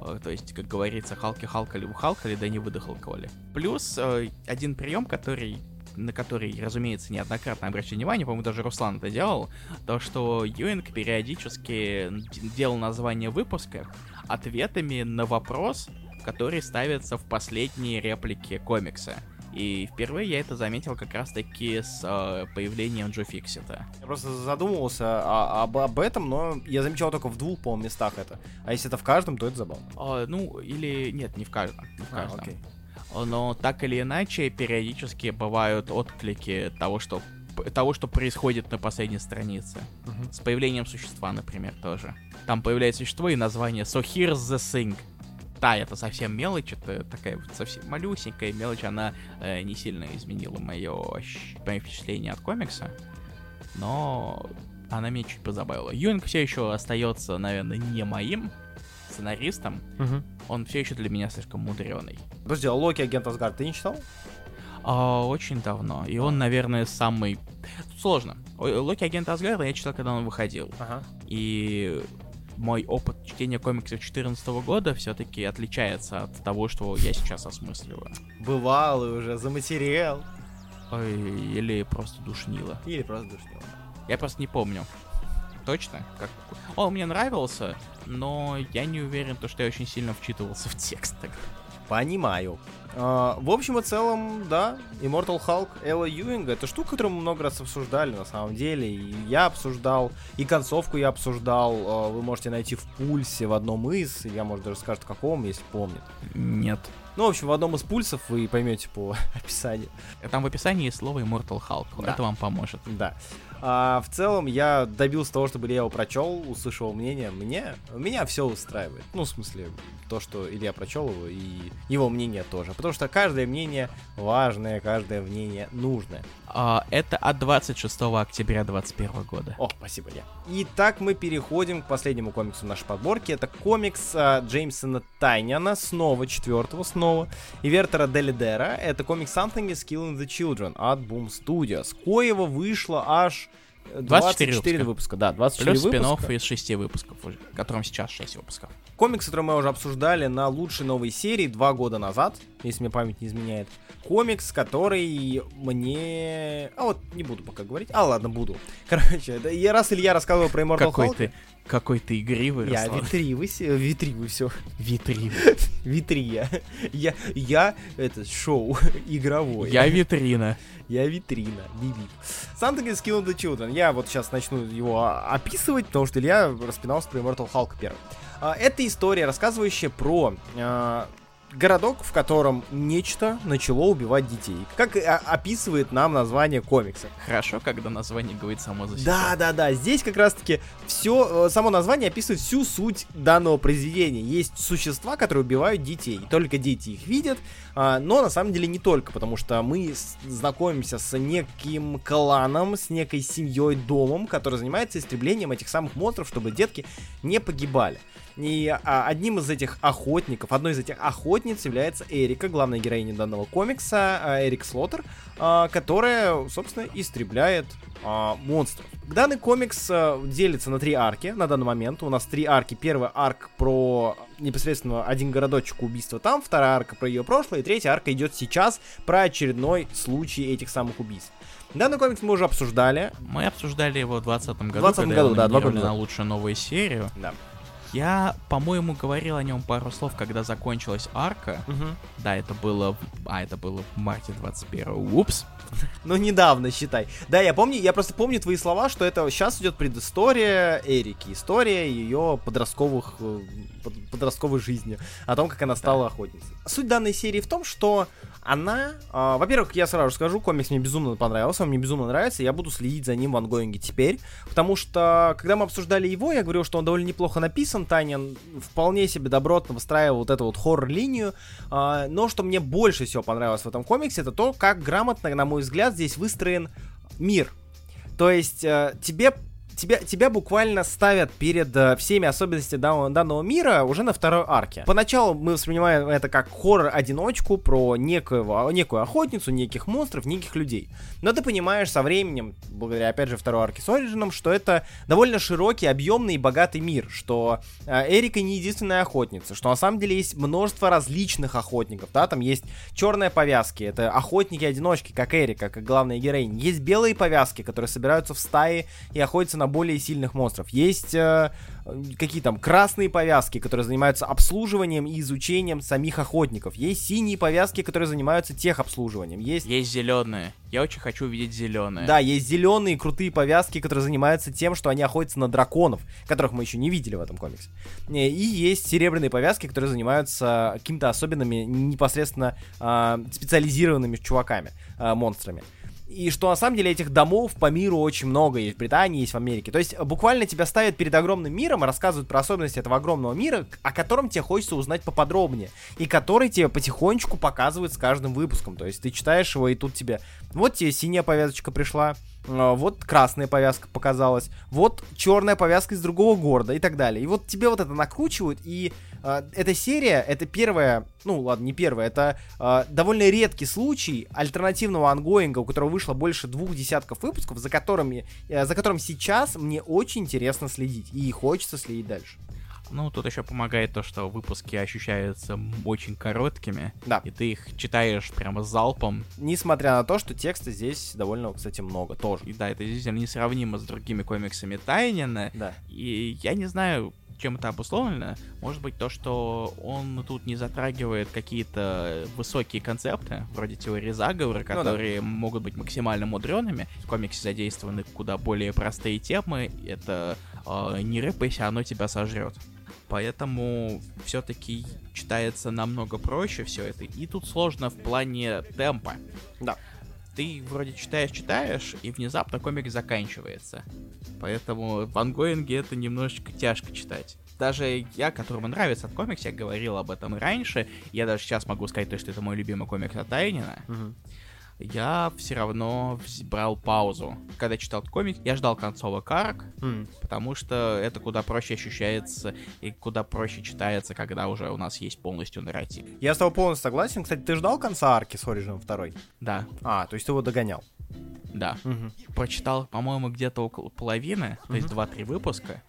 Э, То есть, как говорится, Халки Халкали Халкали, да не выдохалковали. Плюс э, один прием, который на который, разумеется, неоднократно обращаю внимание, по-моему, даже Руслан это делал, то, что Юинг периодически делал название выпуска ответами на вопрос, который ставится в последние реплики комикса. И впервые я это заметил как раз-таки с э, появлением Джо Фиксита. Я просто задумывался о- об, об этом, но я замечал только в двух, по местах это. А если это в каждом, то это забавно. А, ну, или... Нет, не в каждом. Не в А, каждом. окей. Но так или иначе, периодически бывают отклики того, что того, что происходит на последней странице. С появлением существа, например, тоже. Там появляется существо и название So here's the thing. Да, это совсем мелочь, это такая вот совсем малюсенькая мелочь, она э, не сильно изменила мое, мои впечатления от комикса, но она меня чуть позабавила. Юинг все еще остается, наверное, не моим сценаристом, он все еще для меня слишком мудреный. Подожди, а Локи Агент Асгард ты не читал? А, очень давно. И он, наверное, самый... Сложно. Локи Агент Асгарда я читал, когда он выходил. Ага. И мой опыт чтения комиксов 2014 года все-таки отличается от того, что я сейчас осмысливаю. Бывалый уже, заматериал. Ой, или просто душнило. Или просто душнил. Я просто не помню. Точно? Как... Он мне нравился, но я не уверен, то, что я очень сильно вчитывался в текст. тогда. Понимаю. А, в общем и целом, да, Immortal Hulk Элла Юинга это штука, которую мы много раз обсуждали на самом деле. И я обсуждал, и концовку я обсуждал. а, Вы можете найти в пульсе в одном из, я, может, даже скажет в каком, если помнит. Нет. Ну, в общем, в одном из пульсов вы поймете по описанию. Там в описании есть слово Immortal Hulk. Да. Это вам поможет. Да. А, в целом, я добился того, чтобы Илья его прочел, услышал мнение. Мне, меня все устраивает. Ну, в смысле, то, что Илья прочел его, и его мнение тоже. Потому что каждое мнение важное, каждое мнение нужное. А, это от 26 октября 2021 года. О, спасибо, Илья. Итак, мы переходим к последнему комиксу нашей подборки. Это комикс а, Джеймсона Тайняна, снова четвертого, снова. И Вертера Делидера. Это комикс Something is Killing the Children от Boom Studios. Коего вышло аж 24 24 выпуска. выпуска. Да, 24 Плюс выпуска. спин из 6 выпусков которым сейчас 6 выпусков. Комикс, который мы уже обсуждали на лучшей новой серии два года назад, если мне память не изменяет. Комикс, который мне... А вот не буду пока говорить. А, ладно, буду. Короче, это... я раз Илья рассказывал про Immortal Какой Hulk, ты, какой ты игривый, Я Руслан. витривый, витривый, все. Витрина. Витрия. Я, я, это, шоу игровое. Я витрина. Я витрина, биби. Something is Killing the Children. Я вот сейчас начну его описывать, потому что Илья распинался про Immortal Hulk первый. А, Это история, рассказывающая про а, городок, в котором нечто начало убивать детей. Как описывает нам название комикса. Хорошо, когда название говорит само за себя. Да, да, да. Здесь как раз-таки все, э, само название описывает всю суть данного произведения. Есть существа, которые убивают детей. Только дети их видят, а, но на самом деле не только, потому что мы знакомимся с неким кланом, с некой семьей, домом, который занимается истреблением этих самых монстров, чтобы детки не погибали. И а, одним из этих охотников, одной из этих охотниц является Эрика, главная героиня данного комикса, а, Эрик Слоттер, а, которая, собственно, истребляет а, монстров. Данный комикс а, делится на три арки на данный момент. У нас три арки. Первый арк про непосредственно один городочек убийства там, вторая арка про ее прошлое, и третья арка идет сейчас про очередной случай этих самых убийств. Данный комикс мы уже обсуждали. Мы обсуждали его в 2020 году, 20 году, да, два года на лучшую новую серию. Да. Я, по-моему, говорил о нем пару слов, когда закончилась арка. Угу. Да, это было... А, это было в марте 21 Упс. Ну, недавно, считай. Да, я помню, я просто помню твои слова, что это сейчас идет предыстория Эрики, история ее подростковых, э, подростковой жизни, о том, как она стала да. охотницей. Суть данной серии в том, что она, э, во-первых, я сразу скажу, комикс мне безумно понравился, он мне безумно нравится, я буду следить за ним в ангоинге теперь, потому что, когда мы обсуждали его, я говорил, что он довольно неплохо написан, Танин вполне себе добротно выстраивал вот эту вот хоррор-линию, э, но что мне больше всего понравилось в этом комиксе, это то, как грамотно, на мой взгляд, здесь выстроен мир. То есть э, тебе тебя, тебя буквально ставят перед э, всеми особенностями данного, данного мира уже на второй арке. Поначалу мы воспринимаем это как хоррор-одиночку про некую, некую охотницу, неких монстров, неких людей. Но ты понимаешь со временем, благодаря, опять же, второй арке с Ориджином, что это довольно широкий, объемный и богатый мир, что э, Эрика не единственная охотница, что на самом деле есть множество различных охотников, да, там есть черные повязки, это охотники-одиночки, как Эрика, как главная героиня. Есть белые повязки, которые собираются в стаи и охотятся на на более сильных монстров. Есть э, какие там красные повязки, которые занимаются обслуживанием и изучением самих охотников. Есть синие повязки, которые занимаются техобслуживанием. Есть... Есть зеленые. Я очень хочу увидеть зеленые. Да, есть зеленые крутые повязки, которые занимаются тем, что они охотятся на драконов, которых мы еще не видели в этом комиксе. И есть серебряные повязки, которые занимаются какими-то особенными, непосредственно э, специализированными чуваками, э, монстрами и что на самом деле этих домов по миру очень много, есть в Британии, есть в Америке. То есть буквально тебя ставят перед огромным миром рассказывают про особенности этого огромного мира, о котором тебе хочется узнать поподробнее, и который тебе потихонечку показывают с каждым выпуском. То есть ты читаешь его, и тут тебе, вот тебе синяя повязочка пришла, вот красная повязка показалась, вот черная повязка из другого города и так далее. И вот тебе вот это накручивают, и э, эта серия, это первая, ну ладно, не первая, это э, довольно редкий случай альтернативного ангоинга, у которого вышло больше двух десятков выпусков, за которыми, э, за которым сейчас мне очень интересно следить, и хочется следить дальше. Ну, тут еще помогает то, что выпуски ощущаются очень короткими. Да. И ты их читаешь прямо залпом. Несмотря на то, что текста здесь довольно, кстати, много тоже. И да, это действительно несравнимо с другими комиксами Тайнина. Да. И я не знаю, чем это обусловлено. Может быть то, что он тут не затрагивает какие-то высокие концепты, вроде теории заговора, которые ну, да. могут быть максимально мудреными. В комиксе задействованы куда более простые темы. Это э, не рыпайся, оно тебя сожрет. Поэтому все-таки читается намного проще все это. И тут сложно в плане темпа. Да. Ты вроде читаешь-читаешь, и внезапно комик заканчивается. Поэтому в ангоинге это немножечко тяжко читать. Даже я, которому нравится этот комикс, я говорил об этом и раньше. Я даже сейчас могу сказать, то, что это мой любимый комикс от Тайнина. Угу я все равно брал паузу. Когда читал комик, я ждал концовок арк, mm. потому что это куда проще ощущается и куда проще читается, когда уже у нас есть полностью нарратив. Я с тобой полностью согласен. Кстати, ты ждал конца арки с Origin 2? Да. А, то есть ты его догонял? Да. Угу. Прочитал, по-моему, где-то около половины, то есть 2-3 выпуска.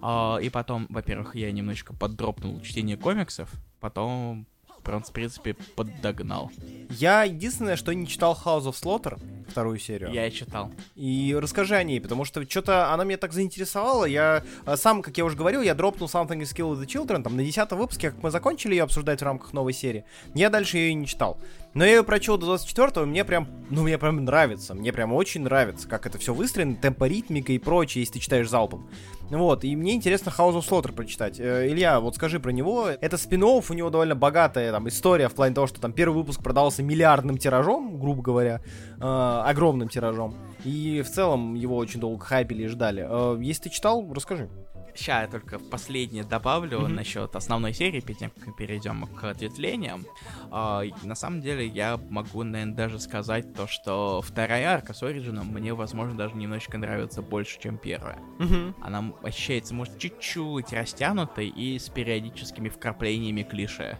Uh, и потом, во-первых, я немножечко поддропнул чтение комиксов, потом в принципе, поддогнал. Я единственное, что не читал House of Slaughter, вторую серию. Я читал. И расскажи о ней, потому что что-то она меня так заинтересовала. Я э, сам, как я уже говорил, я дропнул Something is Kill the Children, там на 10 выпуске, как мы закончили ее обсуждать в рамках новой серии. Я дальше ее и не читал. Но я ее прочел до 24-го, мне прям, ну, мне прям нравится. Мне прям очень нравится, как это все выстроено, темпоритмика и прочее, если ты читаешь залпом. Вот, и мне интересно House of Slaughter прочитать. Э, Илья, вот скажи про него. Это спин у него довольно богатая там история в плане того, что там первый выпуск продался миллиардным тиражом, грубо говоря, э, огромным тиражом. И в целом его очень долго хайпили и ждали. Э, если ты читал, расскажи. Сейчас я только последнее добавлю mm-hmm. насчет основной серии, перед тем, как мы перейдем к ответвлениям. Uh, на самом деле, я могу, наверное, даже сказать то, что вторая арка с Ориджином мне, возможно, даже немножечко нравится больше, чем первая. Mm-hmm. Она ощущается, может, чуть-чуть растянутой и с периодическими вкраплениями клише.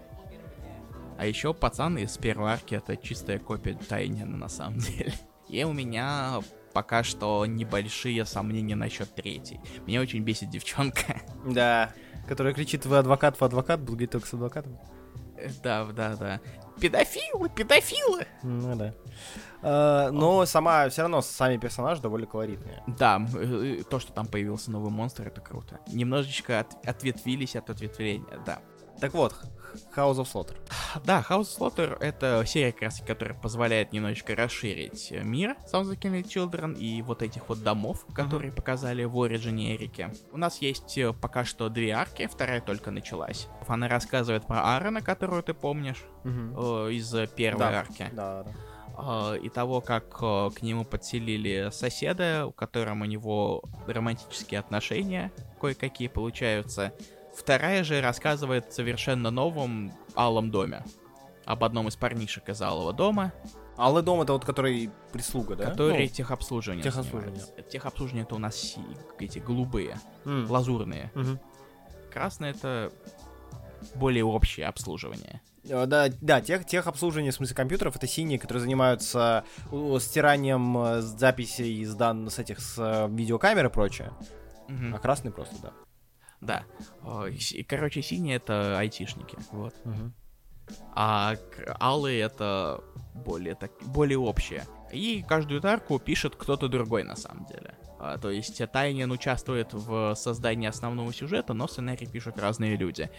А еще пацаны из первой арки это чистая копия Тайнина на самом деле. И у меня пока что небольшие сомнения насчет третьей. Меня очень бесит девчонка. Да, которая кричит «Вы адвокат, вы адвокат», говорить только с адвокатом. Э, да, да, да. Педофилы, педофилы! Ну да. Uh, но сама, все равно, сами персонажи довольно колоритные. Да, э, то, что там появился новый монстр, это круто. Немножечко от, ответвились от ответвления, да. Так вот, House of Slaughter. Да, House of Slaughter — это серия, как раз, которая позволяет немножечко расширить мир Sounds of Killing Children и вот этих вот домов, которые mm-hmm. показали в Origin Эрике. У нас есть э, пока что две арки, вторая только началась. Она рассказывает про Аарона, которую ты помнишь, mm-hmm. э, из первой да. арки. Да, да и того, как э, к нему подселили соседа, у которым у него романтические отношения кое-какие получаются. Вторая же рассказывает совершенно новом Алом доме. Об одном из парнишек из Алого дома. Алый дом это вот который прислуга, да? Который ну, техобслуживание. Техобслуживание. Техобслуживание это у нас эти голубые, mm. лазурные. Mm-hmm. Красное это более общее обслуживание. Э, да, да, тех, тех обслуживание, в смысле компьютеров, это синие, которые занимаются стиранием э, записей из дан с этих с э, видеокамер и прочее. Mm-hmm. А красный просто, да. Да. Короче, синие это айтишники. Вот. Угу. А алые это более, так, более общее. И каждую арку пишет кто-то другой на самом деле. А, то есть Тайнин участвует в создании основного сюжета, но сценарий пишут разные люди.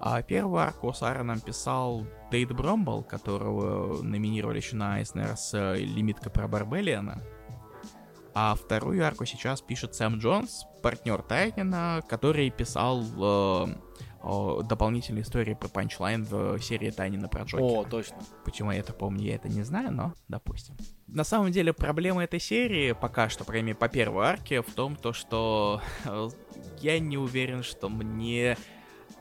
А первую арку с Аароном писал Дейд Бромбл, которого номинировали еще на Эйснер с э, лимитка про Барбелиана. А вторую арку сейчас пишет Сэм Джонс, партнер Тайнина, который писал э, э, дополнительные истории про панчлайн в серии Тайнина про Джокера. О, точно. Почему я это помню, я это не знаю, но допустим. На самом деле проблема этой серии пока что, по по первой арке, в том, то, что э, я не уверен, что мне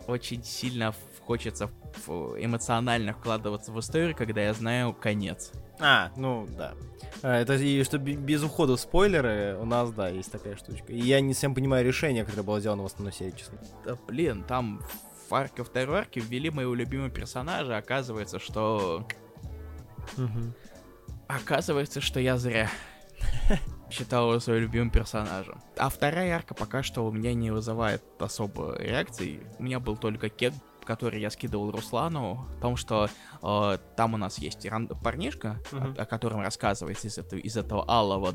очень сильно хочется эмоционально вкладываться в историю, когда я знаю конец. А, ну да. А, это и что без ухода в спойлеры у нас, да, есть такая штучка. И я не совсем понимаю решение, которое было сделано в основной серии, честно. Да, блин, там в арке второй арке ввели моего любимого персонажа, оказывается, что... Угу. Оказывается, что я зря считал его своим любимым персонажем. А вторая арка пока что у меня не вызывает особо реакций. У меня был только кек, который я скидывал Руслану, о том, что э, там у нас есть парнишка, uh-huh. о, о котором рассказывается из этого, из этого алого,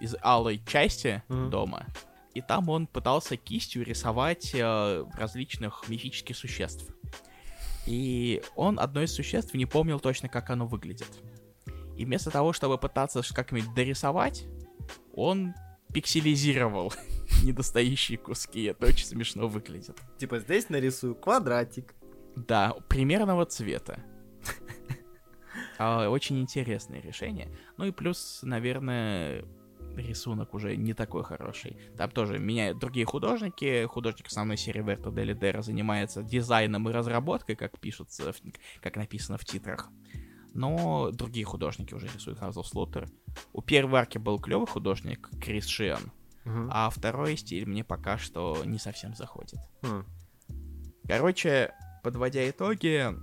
из алой части uh-huh. дома. И там он пытался кистью рисовать э, различных мифических существ. И он одно из существ не помнил точно, как оно выглядит. И вместо того, чтобы пытаться как-нибудь дорисовать, он пикселизировал недостающие куски. Это очень смешно выглядит. Типа здесь нарисую квадратик. Да, примерного цвета. А, очень интересное решение. Ну и плюс, наверное, рисунок уже не такой хороший. Там тоже меняют другие художники. Художник основной серии Верта Делидера занимается дизайном и разработкой, как пишется, как написано в титрах. Но другие художники уже рисуют House of Slaughter. У первой арки был клевый художник Крис Шиан. Uh-huh. А второй стиль мне пока что не совсем заходит. Uh-huh. Короче, подводя итоги,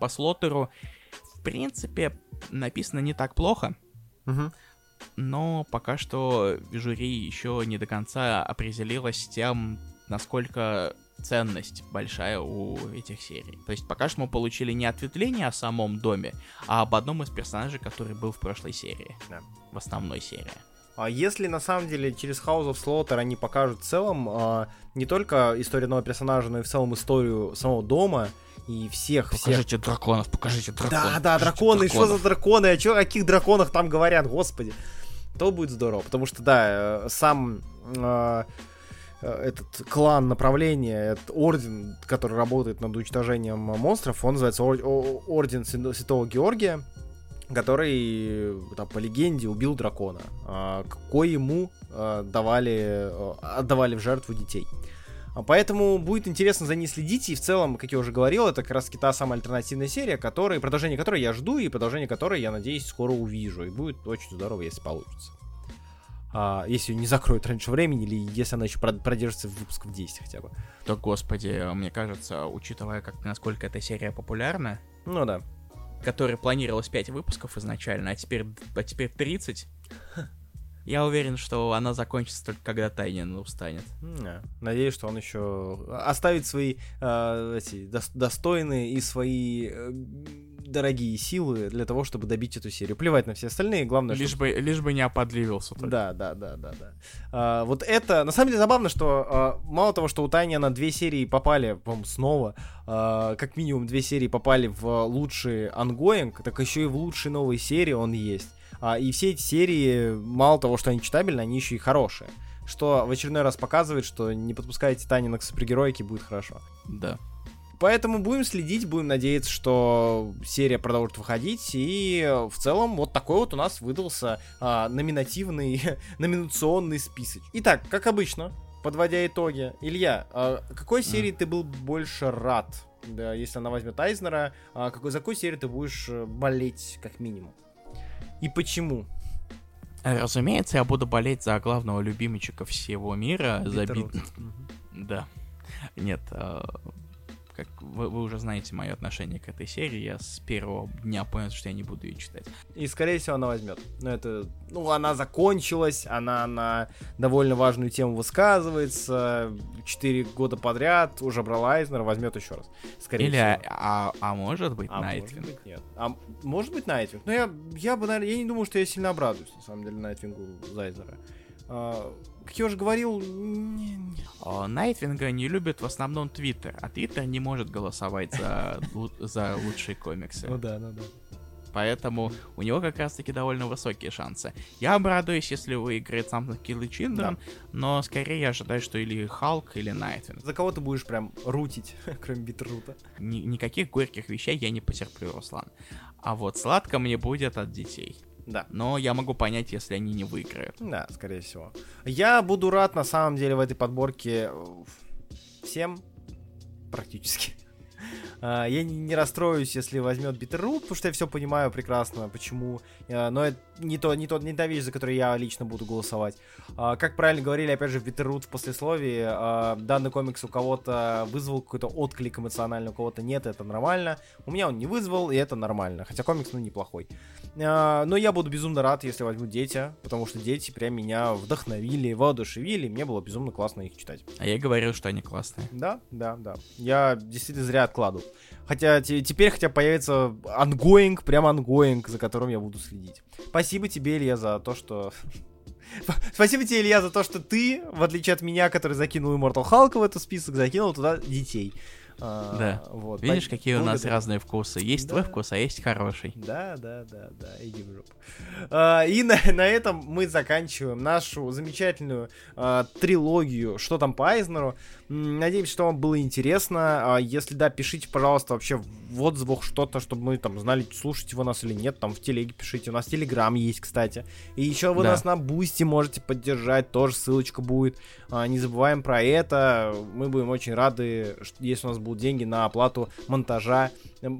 по слотеру, в принципе, написано не так плохо. Uh-huh. Но пока что жюри еще не до конца определилось с тем, насколько ценность большая у этих серий. То есть пока что мы получили не ответвление о самом доме, а об одном из персонажей, который был в прошлой серии. Да. В основной серии. А если на самом деле через House of Slaughter они покажут в целом а, не только историю одного персонажа, но и в целом историю самого дома и всех, покажите всех... драконов, покажите драконов. Да, да, драконы, драконов. что за драконы, о, чё, о каких драконах там говорят, господи. То будет здорово, потому что, да, э, сам э, этот клан направления, этот орден, который работает над уничтожением монстров, он называется Орден Святого Георгия который там, по легенде убил дракона, а, кое ему а, давали, а, отдавали в жертву детей. Поэтому будет интересно за ней следить, и в целом, как я уже говорил, это как раз та самая альтернативная серия, которой, продолжение которой я жду, и продолжение которой, я надеюсь, скоро увижу, и будет очень здорово, если получится. А, если ее не закроют раньше времени, или если она еще продержится в выпусков 10 хотя бы. Да, господи, мне кажется, учитывая, как насколько эта серия популярна, ну да который планировалось 5 выпусков изначально, а теперь, а теперь 30. Я уверен, что она закончится только когда Тайнин устанет. Yeah. Надеюсь, что он еще оставит свои э, эти достойные и свои э, дорогие силы для того, чтобы добить эту серию. Плевать на все остальные, главное, лишь чтобы... бы Лишь бы не оподливился. Только. Да, да, да, да, да. А, вот это, на самом деле, забавно, что а, мало того, что у Тайниона две серии попали, по снова, а, как минимум две серии попали в лучший ongoing, так еще и в лучшие новые серии он есть. А, и все эти серии, мало того, что они читабельны, они еще и хорошие. Что в очередной раз показывает, что не подпускайте Тайниона к супергероике, будет хорошо. Да. Поэтому будем следить, будем надеяться, что серия продолжит выходить. И в целом вот такой вот у нас выдался а, номинативный, номинационный список. Итак, как обычно, подводя итоги, Илья, а, какой серии mm. ты был больше рад? Да, если она возьмет Айзнера, а какой, за какой серию ты будешь э, болеть как минимум? И почему? Разумеется, я буду болеть за главного любимчика всего мира, за бит... Да. Нет, а, как вы, вы уже знаете мое отношение к этой серии, я с первого дня понял, что я не буду ее читать. И, скорее всего, она возьмет. Но это, ну, она закончилась, она на довольно важную тему высказывается, четыре года подряд уже брала Айзнер, возьмет еще раз. Скорее Или, всего. А, а, а может быть, а Найтвинг? Может быть, нет. А может быть, Найтвинг. Но я, я бы, наверное, я не думаю, что я сильно обрадуюсь, на самом деле, Найтвингу за Айзнера. Как я уже говорил... Найтвинга не любит в основном Твиттер, а Твиттер не может голосовать за, за лучшие комиксы. Ну да, ну да. Поэтому у него как раз-таки довольно высокие шансы. Я обрадуюсь, если выиграет Something Children, да. но скорее я ожидаю, что или Халк, или Найтвинг. За кого ты будешь прям рутить, кроме Битрута? Ни- никаких горьких вещей я не потерплю, Руслан. А вот сладко мне будет от детей. Да. Но я могу понять, если они не выиграют. Да, скорее всего. Я буду рад, на самом деле, в этой подборке всем практически. А, я не расстроюсь, если возьмет Битеррут, потому что я все понимаю прекрасно, почему. А, но это не, то, не, то, не та вещь, за которую я лично буду голосовать. А, как правильно говорили, опять же, в Битеррут в послесловии, данный комикс у кого-то вызвал какой-то отклик эмоциональный, у кого-то нет, это нормально. У меня он не вызвал, и это нормально. Хотя комикс, ну, неплохой. Но я буду безумно рад, если возьму дети, потому что дети прям меня вдохновили, воодушевили, мне было безумно классно их читать. А я говорил, что они классные. Да, да, да. Я действительно зря откладывал. Хотя теперь хотя появится ongoing, прям ongoing, за которым я буду следить. Спасибо тебе, Илья, за то, что... Спасибо тебе, Илья, за то, что ты, в отличие от меня, который закинул Immortal Hulk в этот список, закинул туда детей. А, да. Вот. Видишь, какие у нас разные вкусы. Есть да. твой вкус, а есть хороший. Да, да, да, да, иди в жопу. А, и на, на этом мы заканчиваем нашу замечательную а, трилогию «Что там по Айзнеру?». Надеемся, что вам было интересно. А, если да, пишите, пожалуйста, вообще в отзывах что-то, чтобы мы там знали, слушаете вы нас или нет. Там в телеге пишите. У нас телеграм есть, кстати. И еще вы да. нас на Boosty можете поддержать. Тоже ссылочка будет. А, не забываем про это. Мы будем очень рады, если у нас будут деньги на оплату монтажа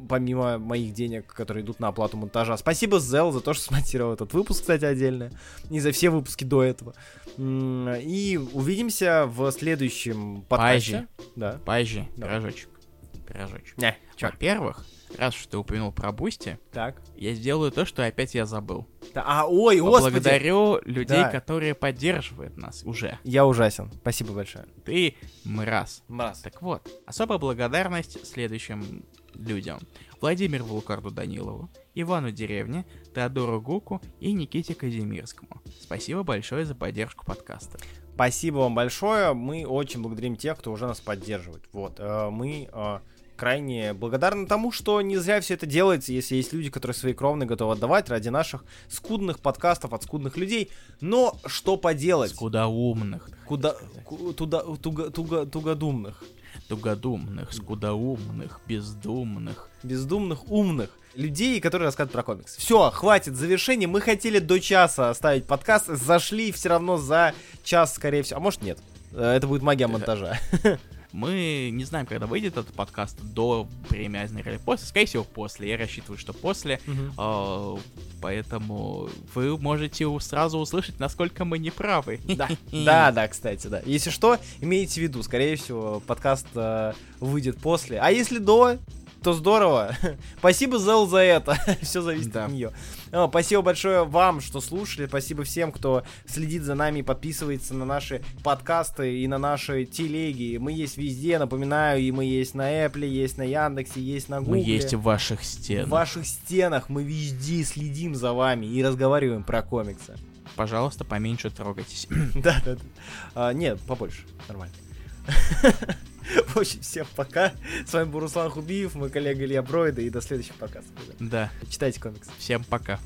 помимо моих денег, которые идут на оплату монтажа. Спасибо, Зел, за то, что смонтировал этот выпуск, кстати, отдельно. И за все выпуски до этого. И увидимся в следующем подкасте. Позже. Да. Позже. Да. Пирожочек. Пирожочек. Не, Во-первых, раз уж ты упомянул про Boosty, так. я сделаю то, что опять я забыл. Да, а, ой. Благодарю людей, да. которые поддерживают нас уже. Я ужасен. Спасибо большое. Ты мраз. Мраз. Так вот, особая благодарность следующим людям. Владимиру Вулкарду Данилову, Ивану Деревне, Теодору Гуку и Никите Казимирскому. Спасибо большое за поддержку подкаста. Спасибо вам большое. Мы очень благодарим тех, кто уже нас поддерживает. Вот, э, мы э, крайне благодарны тому, что не зря все это делается, если есть люди, которые свои кровные готовы отдавать ради наших скудных подкастов от скудных людей. Но что поделать? Скудоумных. Куда, ку- туда, туго, туго, тугодумных, Тугодумных, скудоумных, бездумных. бездумных, умных людей, которые рассказывают про комикс. Все, хватит завершения. Мы хотели до часа оставить подкаст, зашли все равно за час, скорее всего. А может нет. Э, Это будет магия монтажа. Мы не знаем, когда выйдет этот подкаст, до премии Айзнера или после. Скорее всего, после. Я рассчитываю, что после. А, Поэтому вы можете сразу услышать, насколько мы неправы. Да, да, да, кстати, да. Если что, имейте в виду, скорее всего, подкаст э, выйдет после. А если до, то здорово. Спасибо, Зел, за это. Все зависит Да. от нее. Спасибо большое вам, что слушали. Спасибо всем, кто следит за нами и подписывается на наши подкасты и на наши телеги. Мы есть везде, напоминаю, и мы есть на Apple, есть на Яндексе, есть на Гугле. Мы есть в ваших В стенах. ваших стенах мы везде следим за вами и разговариваем про комиксы. Пожалуйста, поменьше трогайтесь. Да, да, да. А, нет, побольше. Нормально. В общем, всем пока. С вами был Руслан Хубиев, мой коллега Илья Бройда, и до следующих ребят. Да, Читайте комиксы. всем пока.